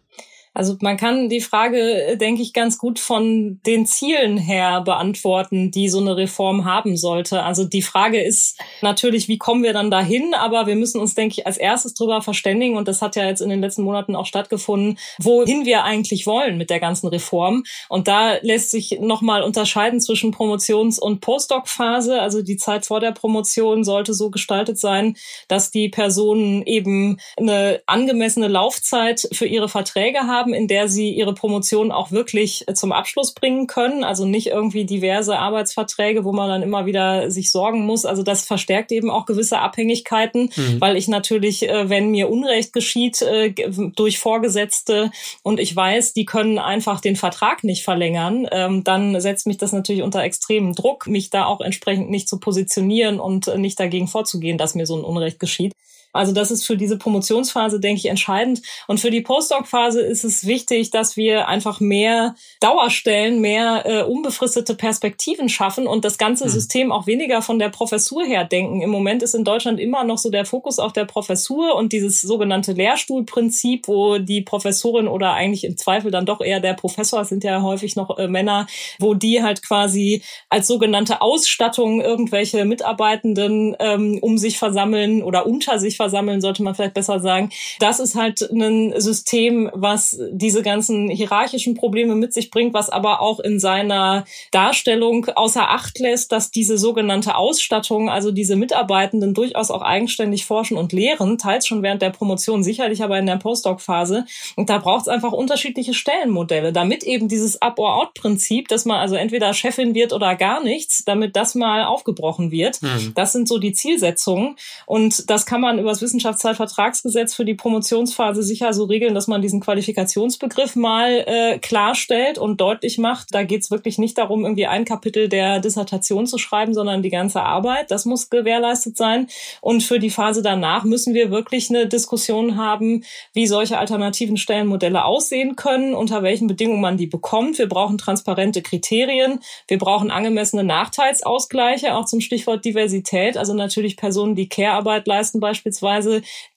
Also man kann die Frage, denke ich, ganz gut von den Zielen her beantworten, die so eine Reform haben sollte. Also die Frage ist natürlich, wie kommen wir dann dahin? Aber wir müssen uns, denke ich, als erstes drüber verständigen, und das hat ja jetzt in den letzten Monaten auch stattgefunden, wohin wir eigentlich wollen mit der ganzen Reform. Und da lässt sich nochmal unterscheiden zwischen Promotions- und Postdoc-Phase. Also die Zeit vor der Promotion sollte so gestaltet sein, dass die Personen eben eine angemessene Laufzeit für ihre Verträge haben haben, in der sie ihre Promotion auch wirklich äh, zum Abschluss bringen können. Also nicht irgendwie diverse Arbeitsverträge, wo man dann immer wieder sich sorgen muss. Also das verstärkt eben auch gewisse Abhängigkeiten, mhm. weil ich natürlich, äh, wenn mir Unrecht geschieht äh, durch Vorgesetzte und ich weiß, die können einfach den Vertrag nicht verlängern, ähm, dann setzt mich das natürlich unter extremen Druck, mich da auch entsprechend nicht zu positionieren und nicht dagegen vorzugehen, dass mir so ein Unrecht geschieht. Also das ist für diese Promotionsphase, denke ich, entscheidend. Und für die Postdoc-Phase ist es wichtig, dass wir einfach mehr Dauerstellen, mehr äh, unbefristete Perspektiven schaffen und das ganze mhm. System auch weniger von der Professur her denken. Im Moment ist in Deutschland immer noch so der Fokus auf der Professur und dieses sogenannte Lehrstuhlprinzip, wo die Professorin oder eigentlich im Zweifel dann doch eher der Professor, sind ja häufig noch äh, Männer, wo die halt quasi als sogenannte Ausstattung irgendwelche Mitarbeitenden ähm, um sich versammeln oder unter sich versammeln, sollte man vielleicht besser sagen. Das ist halt ein System, was diese ganzen hierarchischen Probleme mit sich bringt, was aber auch in seiner Darstellung außer Acht lässt, dass diese sogenannte Ausstattung, also diese Mitarbeitenden durchaus auch eigenständig forschen und lehren, teils schon während der Promotion, sicherlich aber in der Postdoc-Phase. Und da braucht es einfach unterschiedliche Stellenmodelle, damit eben dieses Up-or-Out-Prinzip, dass man also entweder Chefin wird oder gar nichts, damit das mal aufgebrochen wird. Mhm. Das sind so die Zielsetzungen. Und das kann man über das Wissenschaftszeitvertragsgesetz für die Promotionsphase sicher so regeln, dass man diesen Qualifikationsbegriff mal äh, klarstellt und deutlich macht. Da geht es wirklich nicht darum, irgendwie ein Kapitel der Dissertation zu schreiben, sondern die ganze Arbeit. Das muss gewährleistet sein. Und für die Phase danach müssen wir wirklich eine Diskussion haben, wie solche alternativen Stellenmodelle aussehen können, unter welchen Bedingungen man die bekommt. Wir brauchen transparente Kriterien. Wir brauchen angemessene Nachteilsausgleiche, auch zum Stichwort Diversität. Also natürlich Personen, die Care-Arbeit leisten beispielsweise,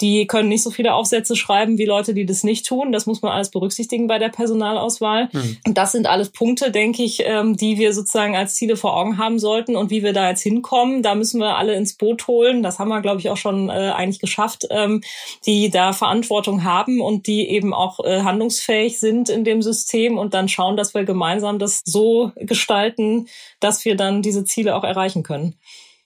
die können nicht so viele Aufsätze schreiben wie Leute, die das nicht tun. Das muss man alles berücksichtigen bei der Personalauswahl. Mhm. Und das sind alles Punkte, denke ich, ähm, die wir sozusagen als Ziele vor Augen haben sollten. Und wie wir da jetzt hinkommen, da müssen wir alle ins Boot holen. Das haben wir, glaube ich, auch schon äh, eigentlich geschafft, ähm, die da Verantwortung haben und die eben auch äh, handlungsfähig sind in dem System und dann schauen, dass wir gemeinsam das so gestalten, dass wir dann diese Ziele auch erreichen können.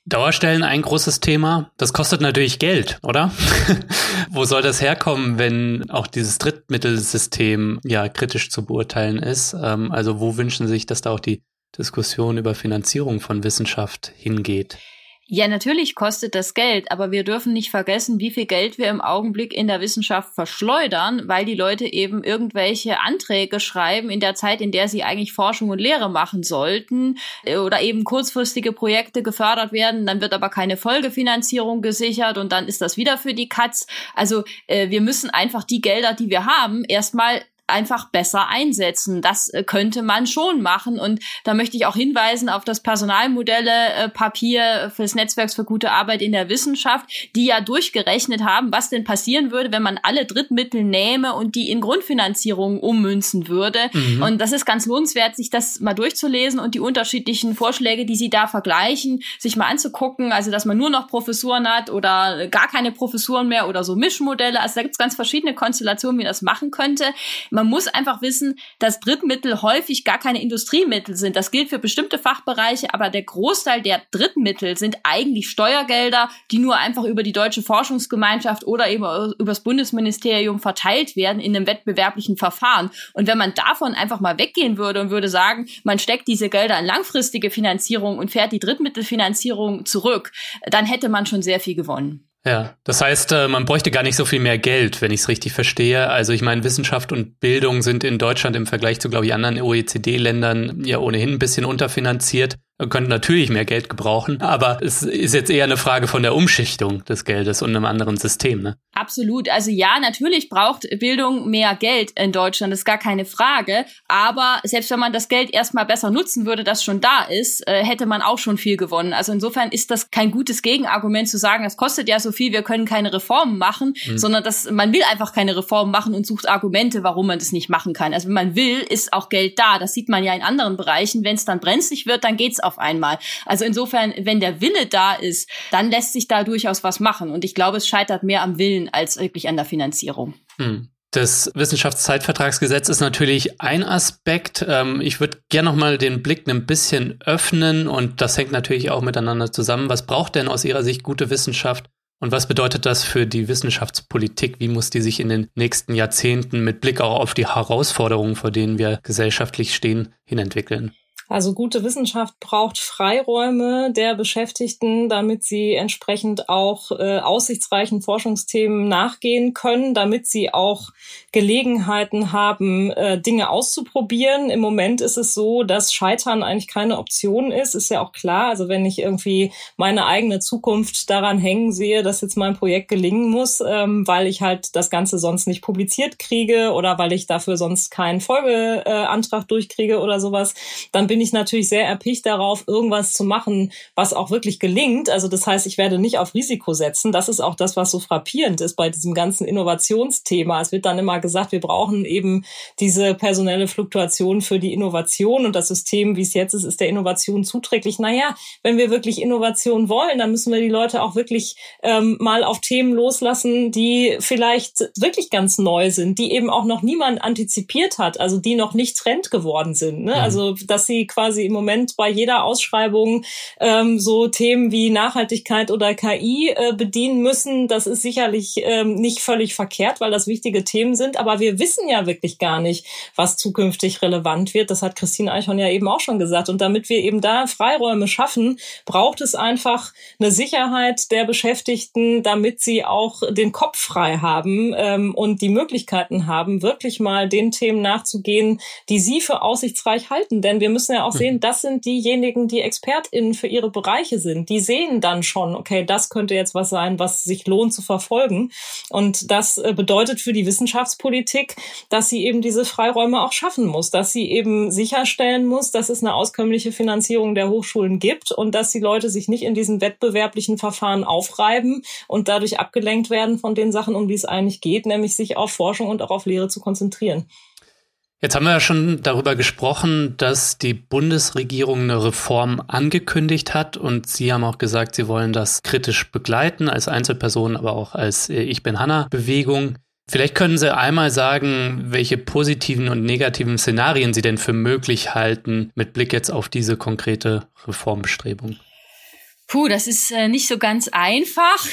Dauerstellen ein großes Thema. Das kostet natürlich Geld, oder? Wo soll das herkommen, wenn auch dieses Drittmittelsystem ja kritisch zu beurteilen ist? Ähm, also wo wünschen Sie sich, dass da auch die Diskussion über Finanzierung von Wissenschaft hingeht? Ja, natürlich kostet das Geld, aber wir dürfen nicht vergessen, wie viel Geld wir im Augenblick in der Wissenschaft verschleudern, weil die Leute eben irgendwelche Anträge schreiben in der Zeit, in der sie eigentlich Forschung und Lehre machen sollten äh, oder eben kurzfristige Projekte gefördert werden, dann wird aber keine Folgefinanzierung gesichert und dann ist das wieder für die Katz. Also äh, wir müssen einfach die Gelder, die wir haben, erstmal einfach besser einsetzen. Das äh, könnte man schon machen. Und da möchte ich auch hinweisen auf das Personalmodelle-Papier äh, fürs Netzwerks für gute Arbeit in der Wissenschaft, die ja durchgerechnet haben, was denn passieren würde, wenn man alle Drittmittel nähme und die in Grundfinanzierung ummünzen würde. Mhm. Und das ist ganz lohnenswert, sich das mal durchzulesen und die unterschiedlichen Vorschläge, die sie da vergleichen, sich mal anzugucken. Also, dass man nur noch Professuren hat oder gar keine Professuren mehr oder so Mischmodelle. Also, da gibt es ganz verschiedene Konstellationen, wie das machen könnte. Man muss einfach wissen, dass Drittmittel häufig gar keine Industriemittel sind. Das gilt für bestimmte Fachbereiche, aber der Großteil der Drittmittel sind eigentlich Steuergelder, die nur einfach über die Deutsche Forschungsgemeinschaft oder eben über das Bundesministerium verteilt werden in einem wettbewerblichen Verfahren. Und wenn man davon einfach mal weggehen würde und würde sagen, man steckt diese Gelder in langfristige Finanzierung und fährt die Drittmittelfinanzierung zurück, dann hätte man schon sehr viel gewonnen. Ja, das heißt, äh, man bräuchte gar nicht so viel mehr Geld, wenn ich es richtig verstehe. Also ich meine, Wissenschaft und Bildung sind in Deutschland im Vergleich zu, glaube ich, anderen OECD-Ländern ja ohnehin ein bisschen unterfinanziert. Man könnte natürlich mehr Geld gebrauchen, aber es ist jetzt eher eine Frage von der Umschichtung des Geldes und einem anderen System. Ne? Absolut. Also ja, natürlich braucht Bildung mehr Geld in Deutschland, das ist gar keine Frage. Aber selbst wenn man das Geld erstmal besser nutzen würde, das schon da ist, äh, hätte man auch schon viel gewonnen. Also insofern ist das kein gutes Gegenargument zu sagen, das kostet ja so viel, wir können keine Reformen machen, mhm. sondern dass man will einfach keine Reformen machen und sucht Argumente, warum man das nicht machen kann. Also wenn man will, ist auch Geld da. Das sieht man ja in anderen Bereichen. Wenn es dann brenzlig wird, dann geht's auf einmal. Also insofern, wenn der Wille da ist, dann lässt sich da durchaus was machen. Und ich glaube, es scheitert mehr am Willen als wirklich an der Finanzierung. Hm. Das Wissenschaftszeitvertragsgesetz ist natürlich ein Aspekt. Ähm, ich würde gerne noch mal den Blick ein bisschen öffnen und das hängt natürlich auch miteinander zusammen. Was braucht denn aus Ihrer Sicht gute Wissenschaft und was bedeutet das für die Wissenschaftspolitik? Wie muss die sich in den nächsten Jahrzehnten mit Blick auch auf die Herausforderungen, vor denen wir gesellschaftlich stehen, hinentwickeln? Also gute Wissenschaft braucht Freiräume der Beschäftigten, damit sie entsprechend auch äh, aussichtsreichen Forschungsthemen nachgehen können, damit sie auch Gelegenheiten haben, äh, Dinge auszuprobieren. Im Moment ist es so, dass Scheitern eigentlich keine Option ist, ist ja auch klar. Also wenn ich irgendwie meine eigene Zukunft daran hängen sehe, dass jetzt mein Projekt gelingen muss, ähm, weil ich halt das Ganze sonst nicht publiziert kriege oder weil ich dafür sonst keinen Folgeantrag durchkriege oder sowas, dann bin ich natürlich sehr erpicht darauf, irgendwas zu machen, was auch wirklich gelingt. Also das heißt, ich werde nicht auf Risiko setzen. Das ist auch das, was so frappierend ist bei diesem ganzen Innovationsthema. Es wird dann immer gesagt, wir brauchen eben diese personelle Fluktuation für die Innovation und das System, wie es jetzt ist, ist der Innovation zuträglich. Naja, wenn wir wirklich Innovation wollen, dann müssen wir die Leute auch wirklich ähm, mal auf Themen loslassen, die vielleicht wirklich ganz neu sind, die eben auch noch niemand antizipiert hat, also die noch nicht Trend geworden sind. Ne? Mhm. Also dass sie quasi im Moment bei jeder Ausschreibung ähm, so Themen wie Nachhaltigkeit oder KI äh, bedienen müssen. Das ist sicherlich ähm, nicht völlig verkehrt, weil das wichtige Themen sind. Aber wir wissen ja wirklich gar nicht, was zukünftig relevant wird. Das hat Christine Eichhorn ja eben auch schon gesagt. Und damit wir eben da Freiräume schaffen, braucht es einfach eine Sicherheit der Beschäftigten, damit sie auch den Kopf frei haben ähm, und die Möglichkeiten haben, wirklich mal den Themen nachzugehen, die sie für aussichtsreich halten. Denn wir müssen ja auch sehen, das sind diejenigen, die ExpertInnen für ihre Bereiche sind. Die sehen dann schon, okay, das könnte jetzt was sein, was sich lohnt zu verfolgen. Und das äh, bedeutet für die Wissenschaftspolitik, dass sie eben diese Freiräume auch schaffen muss, dass sie eben sicherstellen muss, dass es eine auskömmliche Finanzierung der Hochschulen gibt und dass die Leute sich nicht in diesen wettbewerblichen Verfahren aufreiben und dadurch abgelenkt werden von den Sachen, um die es eigentlich geht, nämlich sich auf Forschung und auch auf Lehre zu konzentrieren. Jetzt haben wir ja schon darüber gesprochen, dass die Bundesregierung eine Reform angekündigt hat und Sie haben auch gesagt, Sie wollen das kritisch begleiten als Einzelperson, aber auch als äh, Ich bin Hanna Bewegung. Vielleicht können Sie einmal sagen, welche positiven und negativen Szenarien Sie denn für möglich halten mit Blick jetzt auf diese konkrete Reformbestrebung. Puh, das ist äh, nicht so ganz einfach.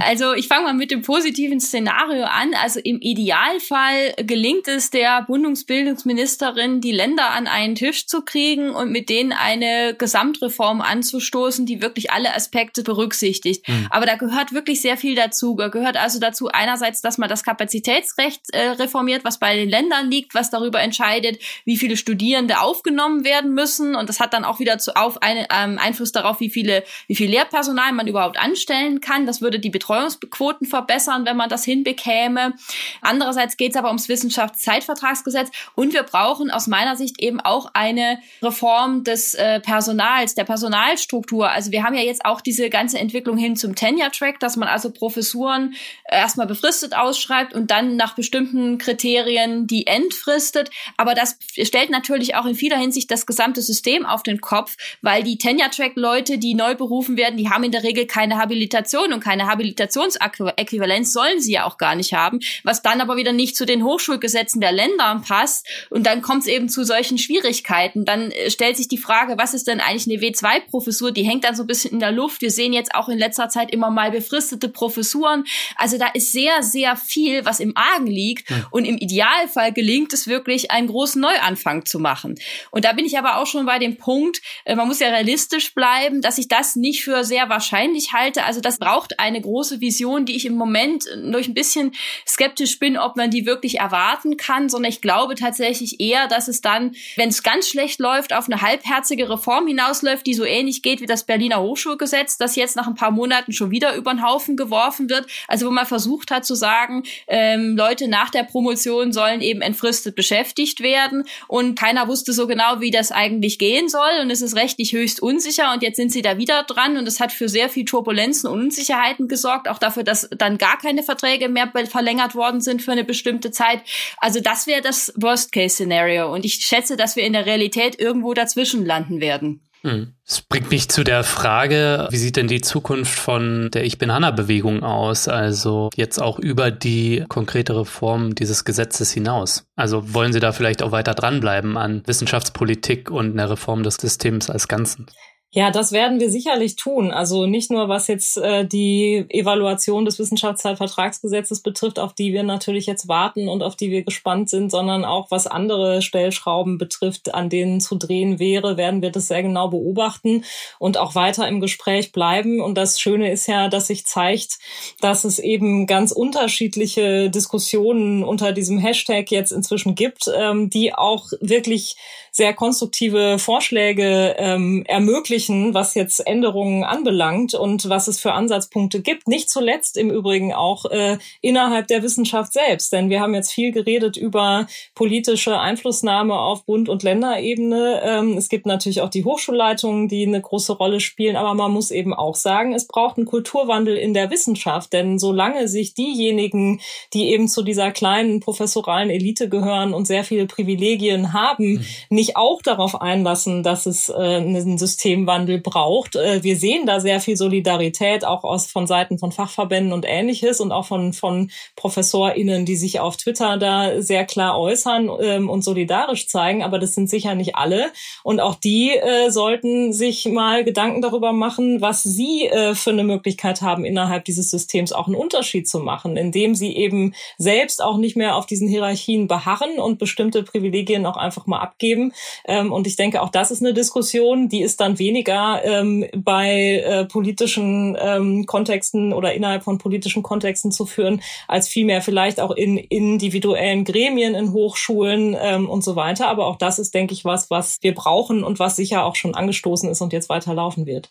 also ich fange mal mit dem positiven Szenario an. Also im Idealfall gelingt es der Bundesbildungsministerin, die Länder an einen Tisch zu kriegen und mit denen eine Gesamtreform anzustoßen, die wirklich alle Aspekte berücksichtigt. Mhm. Aber da gehört wirklich sehr viel dazu. Da gehört also dazu einerseits, dass man das Kapazitätsrecht äh, reformiert, was bei den Ländern liegt, was darüber entscheidet, wie viele Studierende aufgenommen werden müssen. Und das hat dann auch wieder zu, auf eine, ähm, Einfluss darauf, wie viele viele, wie viel Lehrpersonal man überhaupt anstellen kann. Das würde die Betreuungsquoten verbessern, wenn man das hinbekäme. Andererseits geht es aber ums Wissenschaftszeitvertragsgesetz und wir brauchen aus meiner Sicht eben auch eine Reform des äh, Personals, der Personalstruktur. Also wir haben ja jetzt auch diese ganze Entwicklung hin zum Tenure-Track, dass man also Professuren erstmal befristet ausschreibt und dann nach bestimmten Kriterien die entfristet. Aber das stellt natürlich auch in vieler Hinsicht das gesamte System auf den Kopf, weil die Tenure-Track-Leute, die neu berufen werden, die haben in der Regel keine Habilitation und keine Habilitationsäquivalenz sollen sie ja auch gar nicht haben, was dann aber wieder nicht zu den Hochschulgesetzen der Länder passt und dann kommt es eben zu solchen Schwierigkeiten. Dann äh, stellt sich die Frage, was ist denn eigentlich eine W2-Professur? Die hängt dann so ein bisschen in der Luft. Wir sehen jetzt auch in letzter Zeit immer mal befristete Professuren. Also da ist sehr, sehr viel, was im Argen liegt mhm. und im Idealfall gelingt es wirklich, einen großen Neuanfang zu machen. Und da bin ich aber auch schon bei dem Punkt, äh, man muss ja realistisch bleiben, dass ich das nicht für sehr wahrscheinlich halte. Also das braucht eine große Vision, die ich im Moment durch ein bisschen skeptisch bin, ob man die wirklich erwarten kann, sondern ich glaube tatsächlich eher, dass es dann, wenn es ganz schlecht läuft, auf eine halbherzige Reform hinausläuft, die so ähnlich geht wie das Berliner Hochschulgesetz, das jetzt nach ein paar Monaten schon wieder über den Haufen geworfen wird. Also wo man versucht hat zu sagen, ähm, Leute nach der Promotion sollen eben entfristet beschäftigt werden und keiner wusste so genau, wie das eigentlich gehen soll und es ist rechtlich höchst unsicher und jetzt sind sie da wieder dran und es hat für sehr viel Turbulenzen und Unsicherheiten gesorgt, auch dafür, dass dann gar keine Verträge mehr verlängert worden sind für eine bestimmte Zeit. Also das wäre das Worst-Case-Szenario und ich schätze, dass wir in der Realität irgendwo dazwischen landen werden. Hm. Das bringt mich zu der Frage, wie sieht denn die Zukunft von der Ich bin Hanna-Bewegung aus? Also jetzt auch über die konkrete Reform dieses Gesetzes hinaus. Also wollen Sie da vielleicht auch weiter dranbleiben an Wissenschaftspolitik und einer Reform des Systems als Ganzen? Ja, das werden wir sicherlich tun. Also nicht nur was jetzt äh, die Evaluation des Wissenschaftszeitvertragsgesetzes betrifft, auf die wir natürlich jetzt warten und auf die wir gespannt sind, sondern auch was andere Stellschrauben betrifft, an denen zu drehen wäre, werden wir das sehr genau beobachten und auch weiter im Gespräch bleiben. Und das Schöne ist ja, dass sich zeigt, dass es eben ganz unterschiedliche Diskussionen unter diesem Hashtag jetzt inzwischen gibt, ähm, die auch wirklich sehr konstruktive Vorschläge ähm, ermöglichen, was jetzt Änderungen anbelangt und was es für Ansatzpunkte gibt. Nicht zuletzt im Übrigen auch äh, innerhalb der Wissenschaft selbst. Denn wir haben jetzt viel geredet über politische Einflussnahme auf Bund- und Länderebene. Ähm, es gibt natürlich auch die Hochschulleitungen, die eine große Rolle spielen. Aber man muss eben auch sagen, es braucht einen Kulturwandel in der Wissenschaft. Denn solange sich diejenigen, die eben zu dieser kleinen professoralen Elite gehören und sehr viele Privilegien haben, mhm nicht auch darauf einlassen, dass es äh, einen Systemwandel Kulturwandel braucht. Äh, wir sehen da sehr viel Solidarität auch aus von Seiten von Fachverbänden und ähnliches und auch von, von ProfessorInnen, die sich auf Twitter da sehr klar äußern ähm, und solidarisch zeigen. Aber das sind sicher nicht alle. Und auch die äh, sollten sich mal Gedanken darüber machen, was sie äh, für eine Möglichkeit haben, innerhalb dieses Systems auch einen Unterschied zu machen, indem sie eben selbst auch nicht mehr auf diesen Hierarchien beharren und bestimmte Privilegien auch einfach mal abgeben. Ähm, und ich denke, auch das ist eine Diskussion, die ist dann weniger ähm, bei äh, politischen ähm, Kontexten oder innerhalb von politischen Kontexten zu führen, als vielmehr vielleicht auch in individuellen Gremien, in Hochschulen ähm, und so weiter. Aber auch das ist, denke ich, was, was wir brauchen und was sicher auch schon angestoßen ist und jetzt weiterlaufen wird.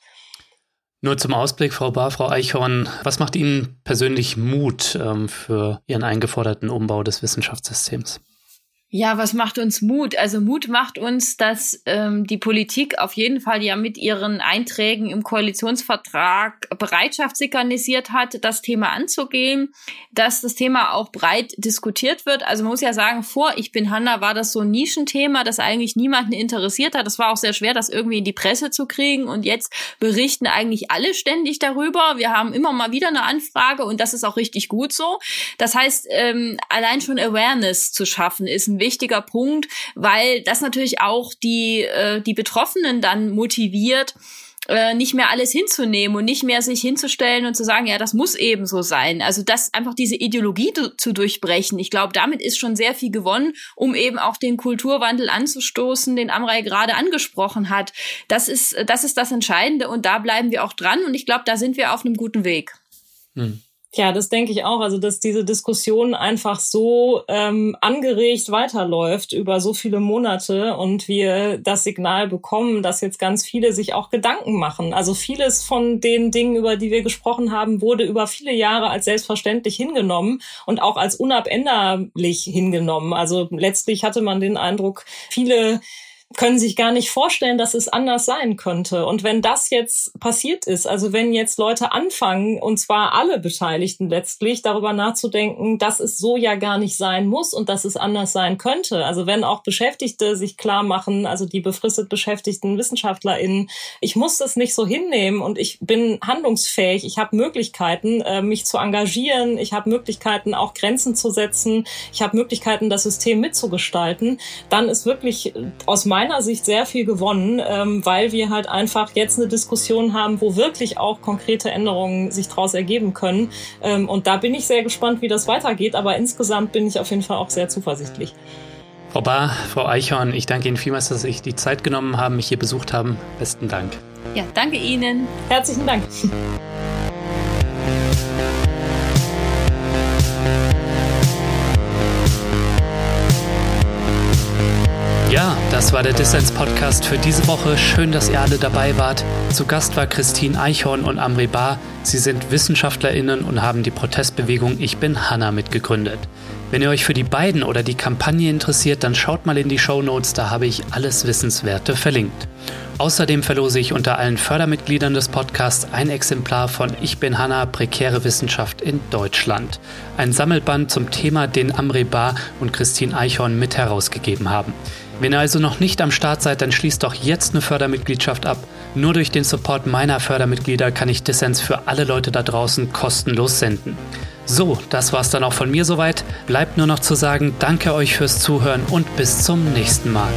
Nur zum Ausblick, Frau Bar, Frau Eichhorn, was macht Ihnen persönlich Mut ähm, für Ihren eingeforderten Umbau des Wissenschaftssystems? Ja, was macht uns Mut? Also Mut macht uns, dass ähm, die Politik auf jeden Fall ja mit ihren Einträgen im Koalitionsvertrag Bereitschaft signalisiert hat, das Thema anzugehen, dass das Thema auch breit diskutiert wird. Also man muss ja sagen, vor Ich bin Hanna war das so ein Nischenthema, das eigentlich niemanden interessiert hat. Das war auch sehr schwer, das irgendwie in die Presse zu kriegen. Und jetzt berichten eigentlich alle ständig darüber. Wir haben immer mal wieder eine Anfrage und das ist auch richtig gut so. Das heißt, ähm, allein schon Awareness zu schaffen, ist ein wichtiger Punkt, weil das natürlich auch die, äh, die Betroffenen dann motiviert, äh, nicht mehr alles hinzunehmen und nicht mehr sich hinzustellen und zu sagen, ja, das muss eben so sein. Also das einfach diese Ideologie zu durchbrechen. Ich glaube, damit ist schon sehr viel gewonnen, um eben auch den Kulturwandel anzustoßen, den Amrei gerade angesprochen hat. Das ist, das ist das Entscheidende und da bleiben wir auch dran und ich glaube, da sind wir auf einem guten Weg. Hm. Ja, das denke ich auch. Also, dass diese Diskussion einfach so ähm, angeregt weiterläuft über so viele Monate und wir das Signal bekommen, dass jetzt ganz viele sich auch Gedanken machen. Also vieles von den Dingen, über die wir gesprochen haben, wurde über viele Jahre als selbstverständlich hingenommen und auch als unabänderlich hingenommen. Also letztlich hatte man den Eindruck, viele können sich gar nicht vorstellen, dass es anders sein könnte. Und wenn das jetzt passiert ist, also wenn jetzt Leute anfangen, und zwar alle Beteiligten letztlich, darüber nachzudenken, dass es so ja gar nicht sein muss und dass es anders sein könnte. Also wenn auch Beschäftigte sich klar machen, also die befristet beschäftigten WissenschaftlerInnen, ich muss das nicht so hinnehmen und ich bin handlungsfähig, ich habe Möglichkeiten, äh, mich zu engagieren, ich habe Möglichkeiten, auch Grenzen zu setzen, ich habe Möglichkeiten, das System mitzugestalten, dann ist wirklich aus meiner meiner Sicht sehr viel gewonnen, ähm, weil wir halt einfach jetzt eine Diskussion haben, wo wirklich auch konkrete Änderungen sich daraus ergeben können. Ähm, und da bin ich sehr gespannt, wie das weitergeht. Aber insgesamt bin ich auf jeden Fall auch sehr zuversichtlich. Frau Bar, Frau Eichhorn, ich danke Ihnen vielmals, dass Sie sich die Zeit genommen haben, mich hier besucht haben. Besten Dank. Ja, danke Ihnen. Herzlichen Dank. Ja, das war der Dissens-Podcast für diese Woche. Schön, dass ihr alle dabei wart. Zu Gast war Christine Eichhorn und Amri Bar. Sie sind WissenschaftlerInnen und haben die Protestbewegung Ich bin Hanna mitgegründet. Wenn ihr euch für die beiden oder die Kampagne interessiert, dann schaut mal in die Show Notes, da habe ich alles Wissenswerte verlinkt. Außerdem verlose ich unter allen Fördermitgliedern des Podcasts ein Exemplar von Ich bin Hanna, prekäre Wissenschaft in Deutschland. Ein Sammelband zum Thema, den Amri Bar und Christine Eichhorn mit herausgegeben haben. Wenn ihr also noch nicht am Start seid, dann schließt doch jetzt eine Fördermitgliedschaft ab. Nur durch den Support meiner Fördermitglieder kann ich Dissens für alle Leute da draußen kostenlos senden. So, das war's dann auch von mir soweit. Bleibt nur noch zu sagen, danke euch fürs Zuhören und bis zum nächsten Mal.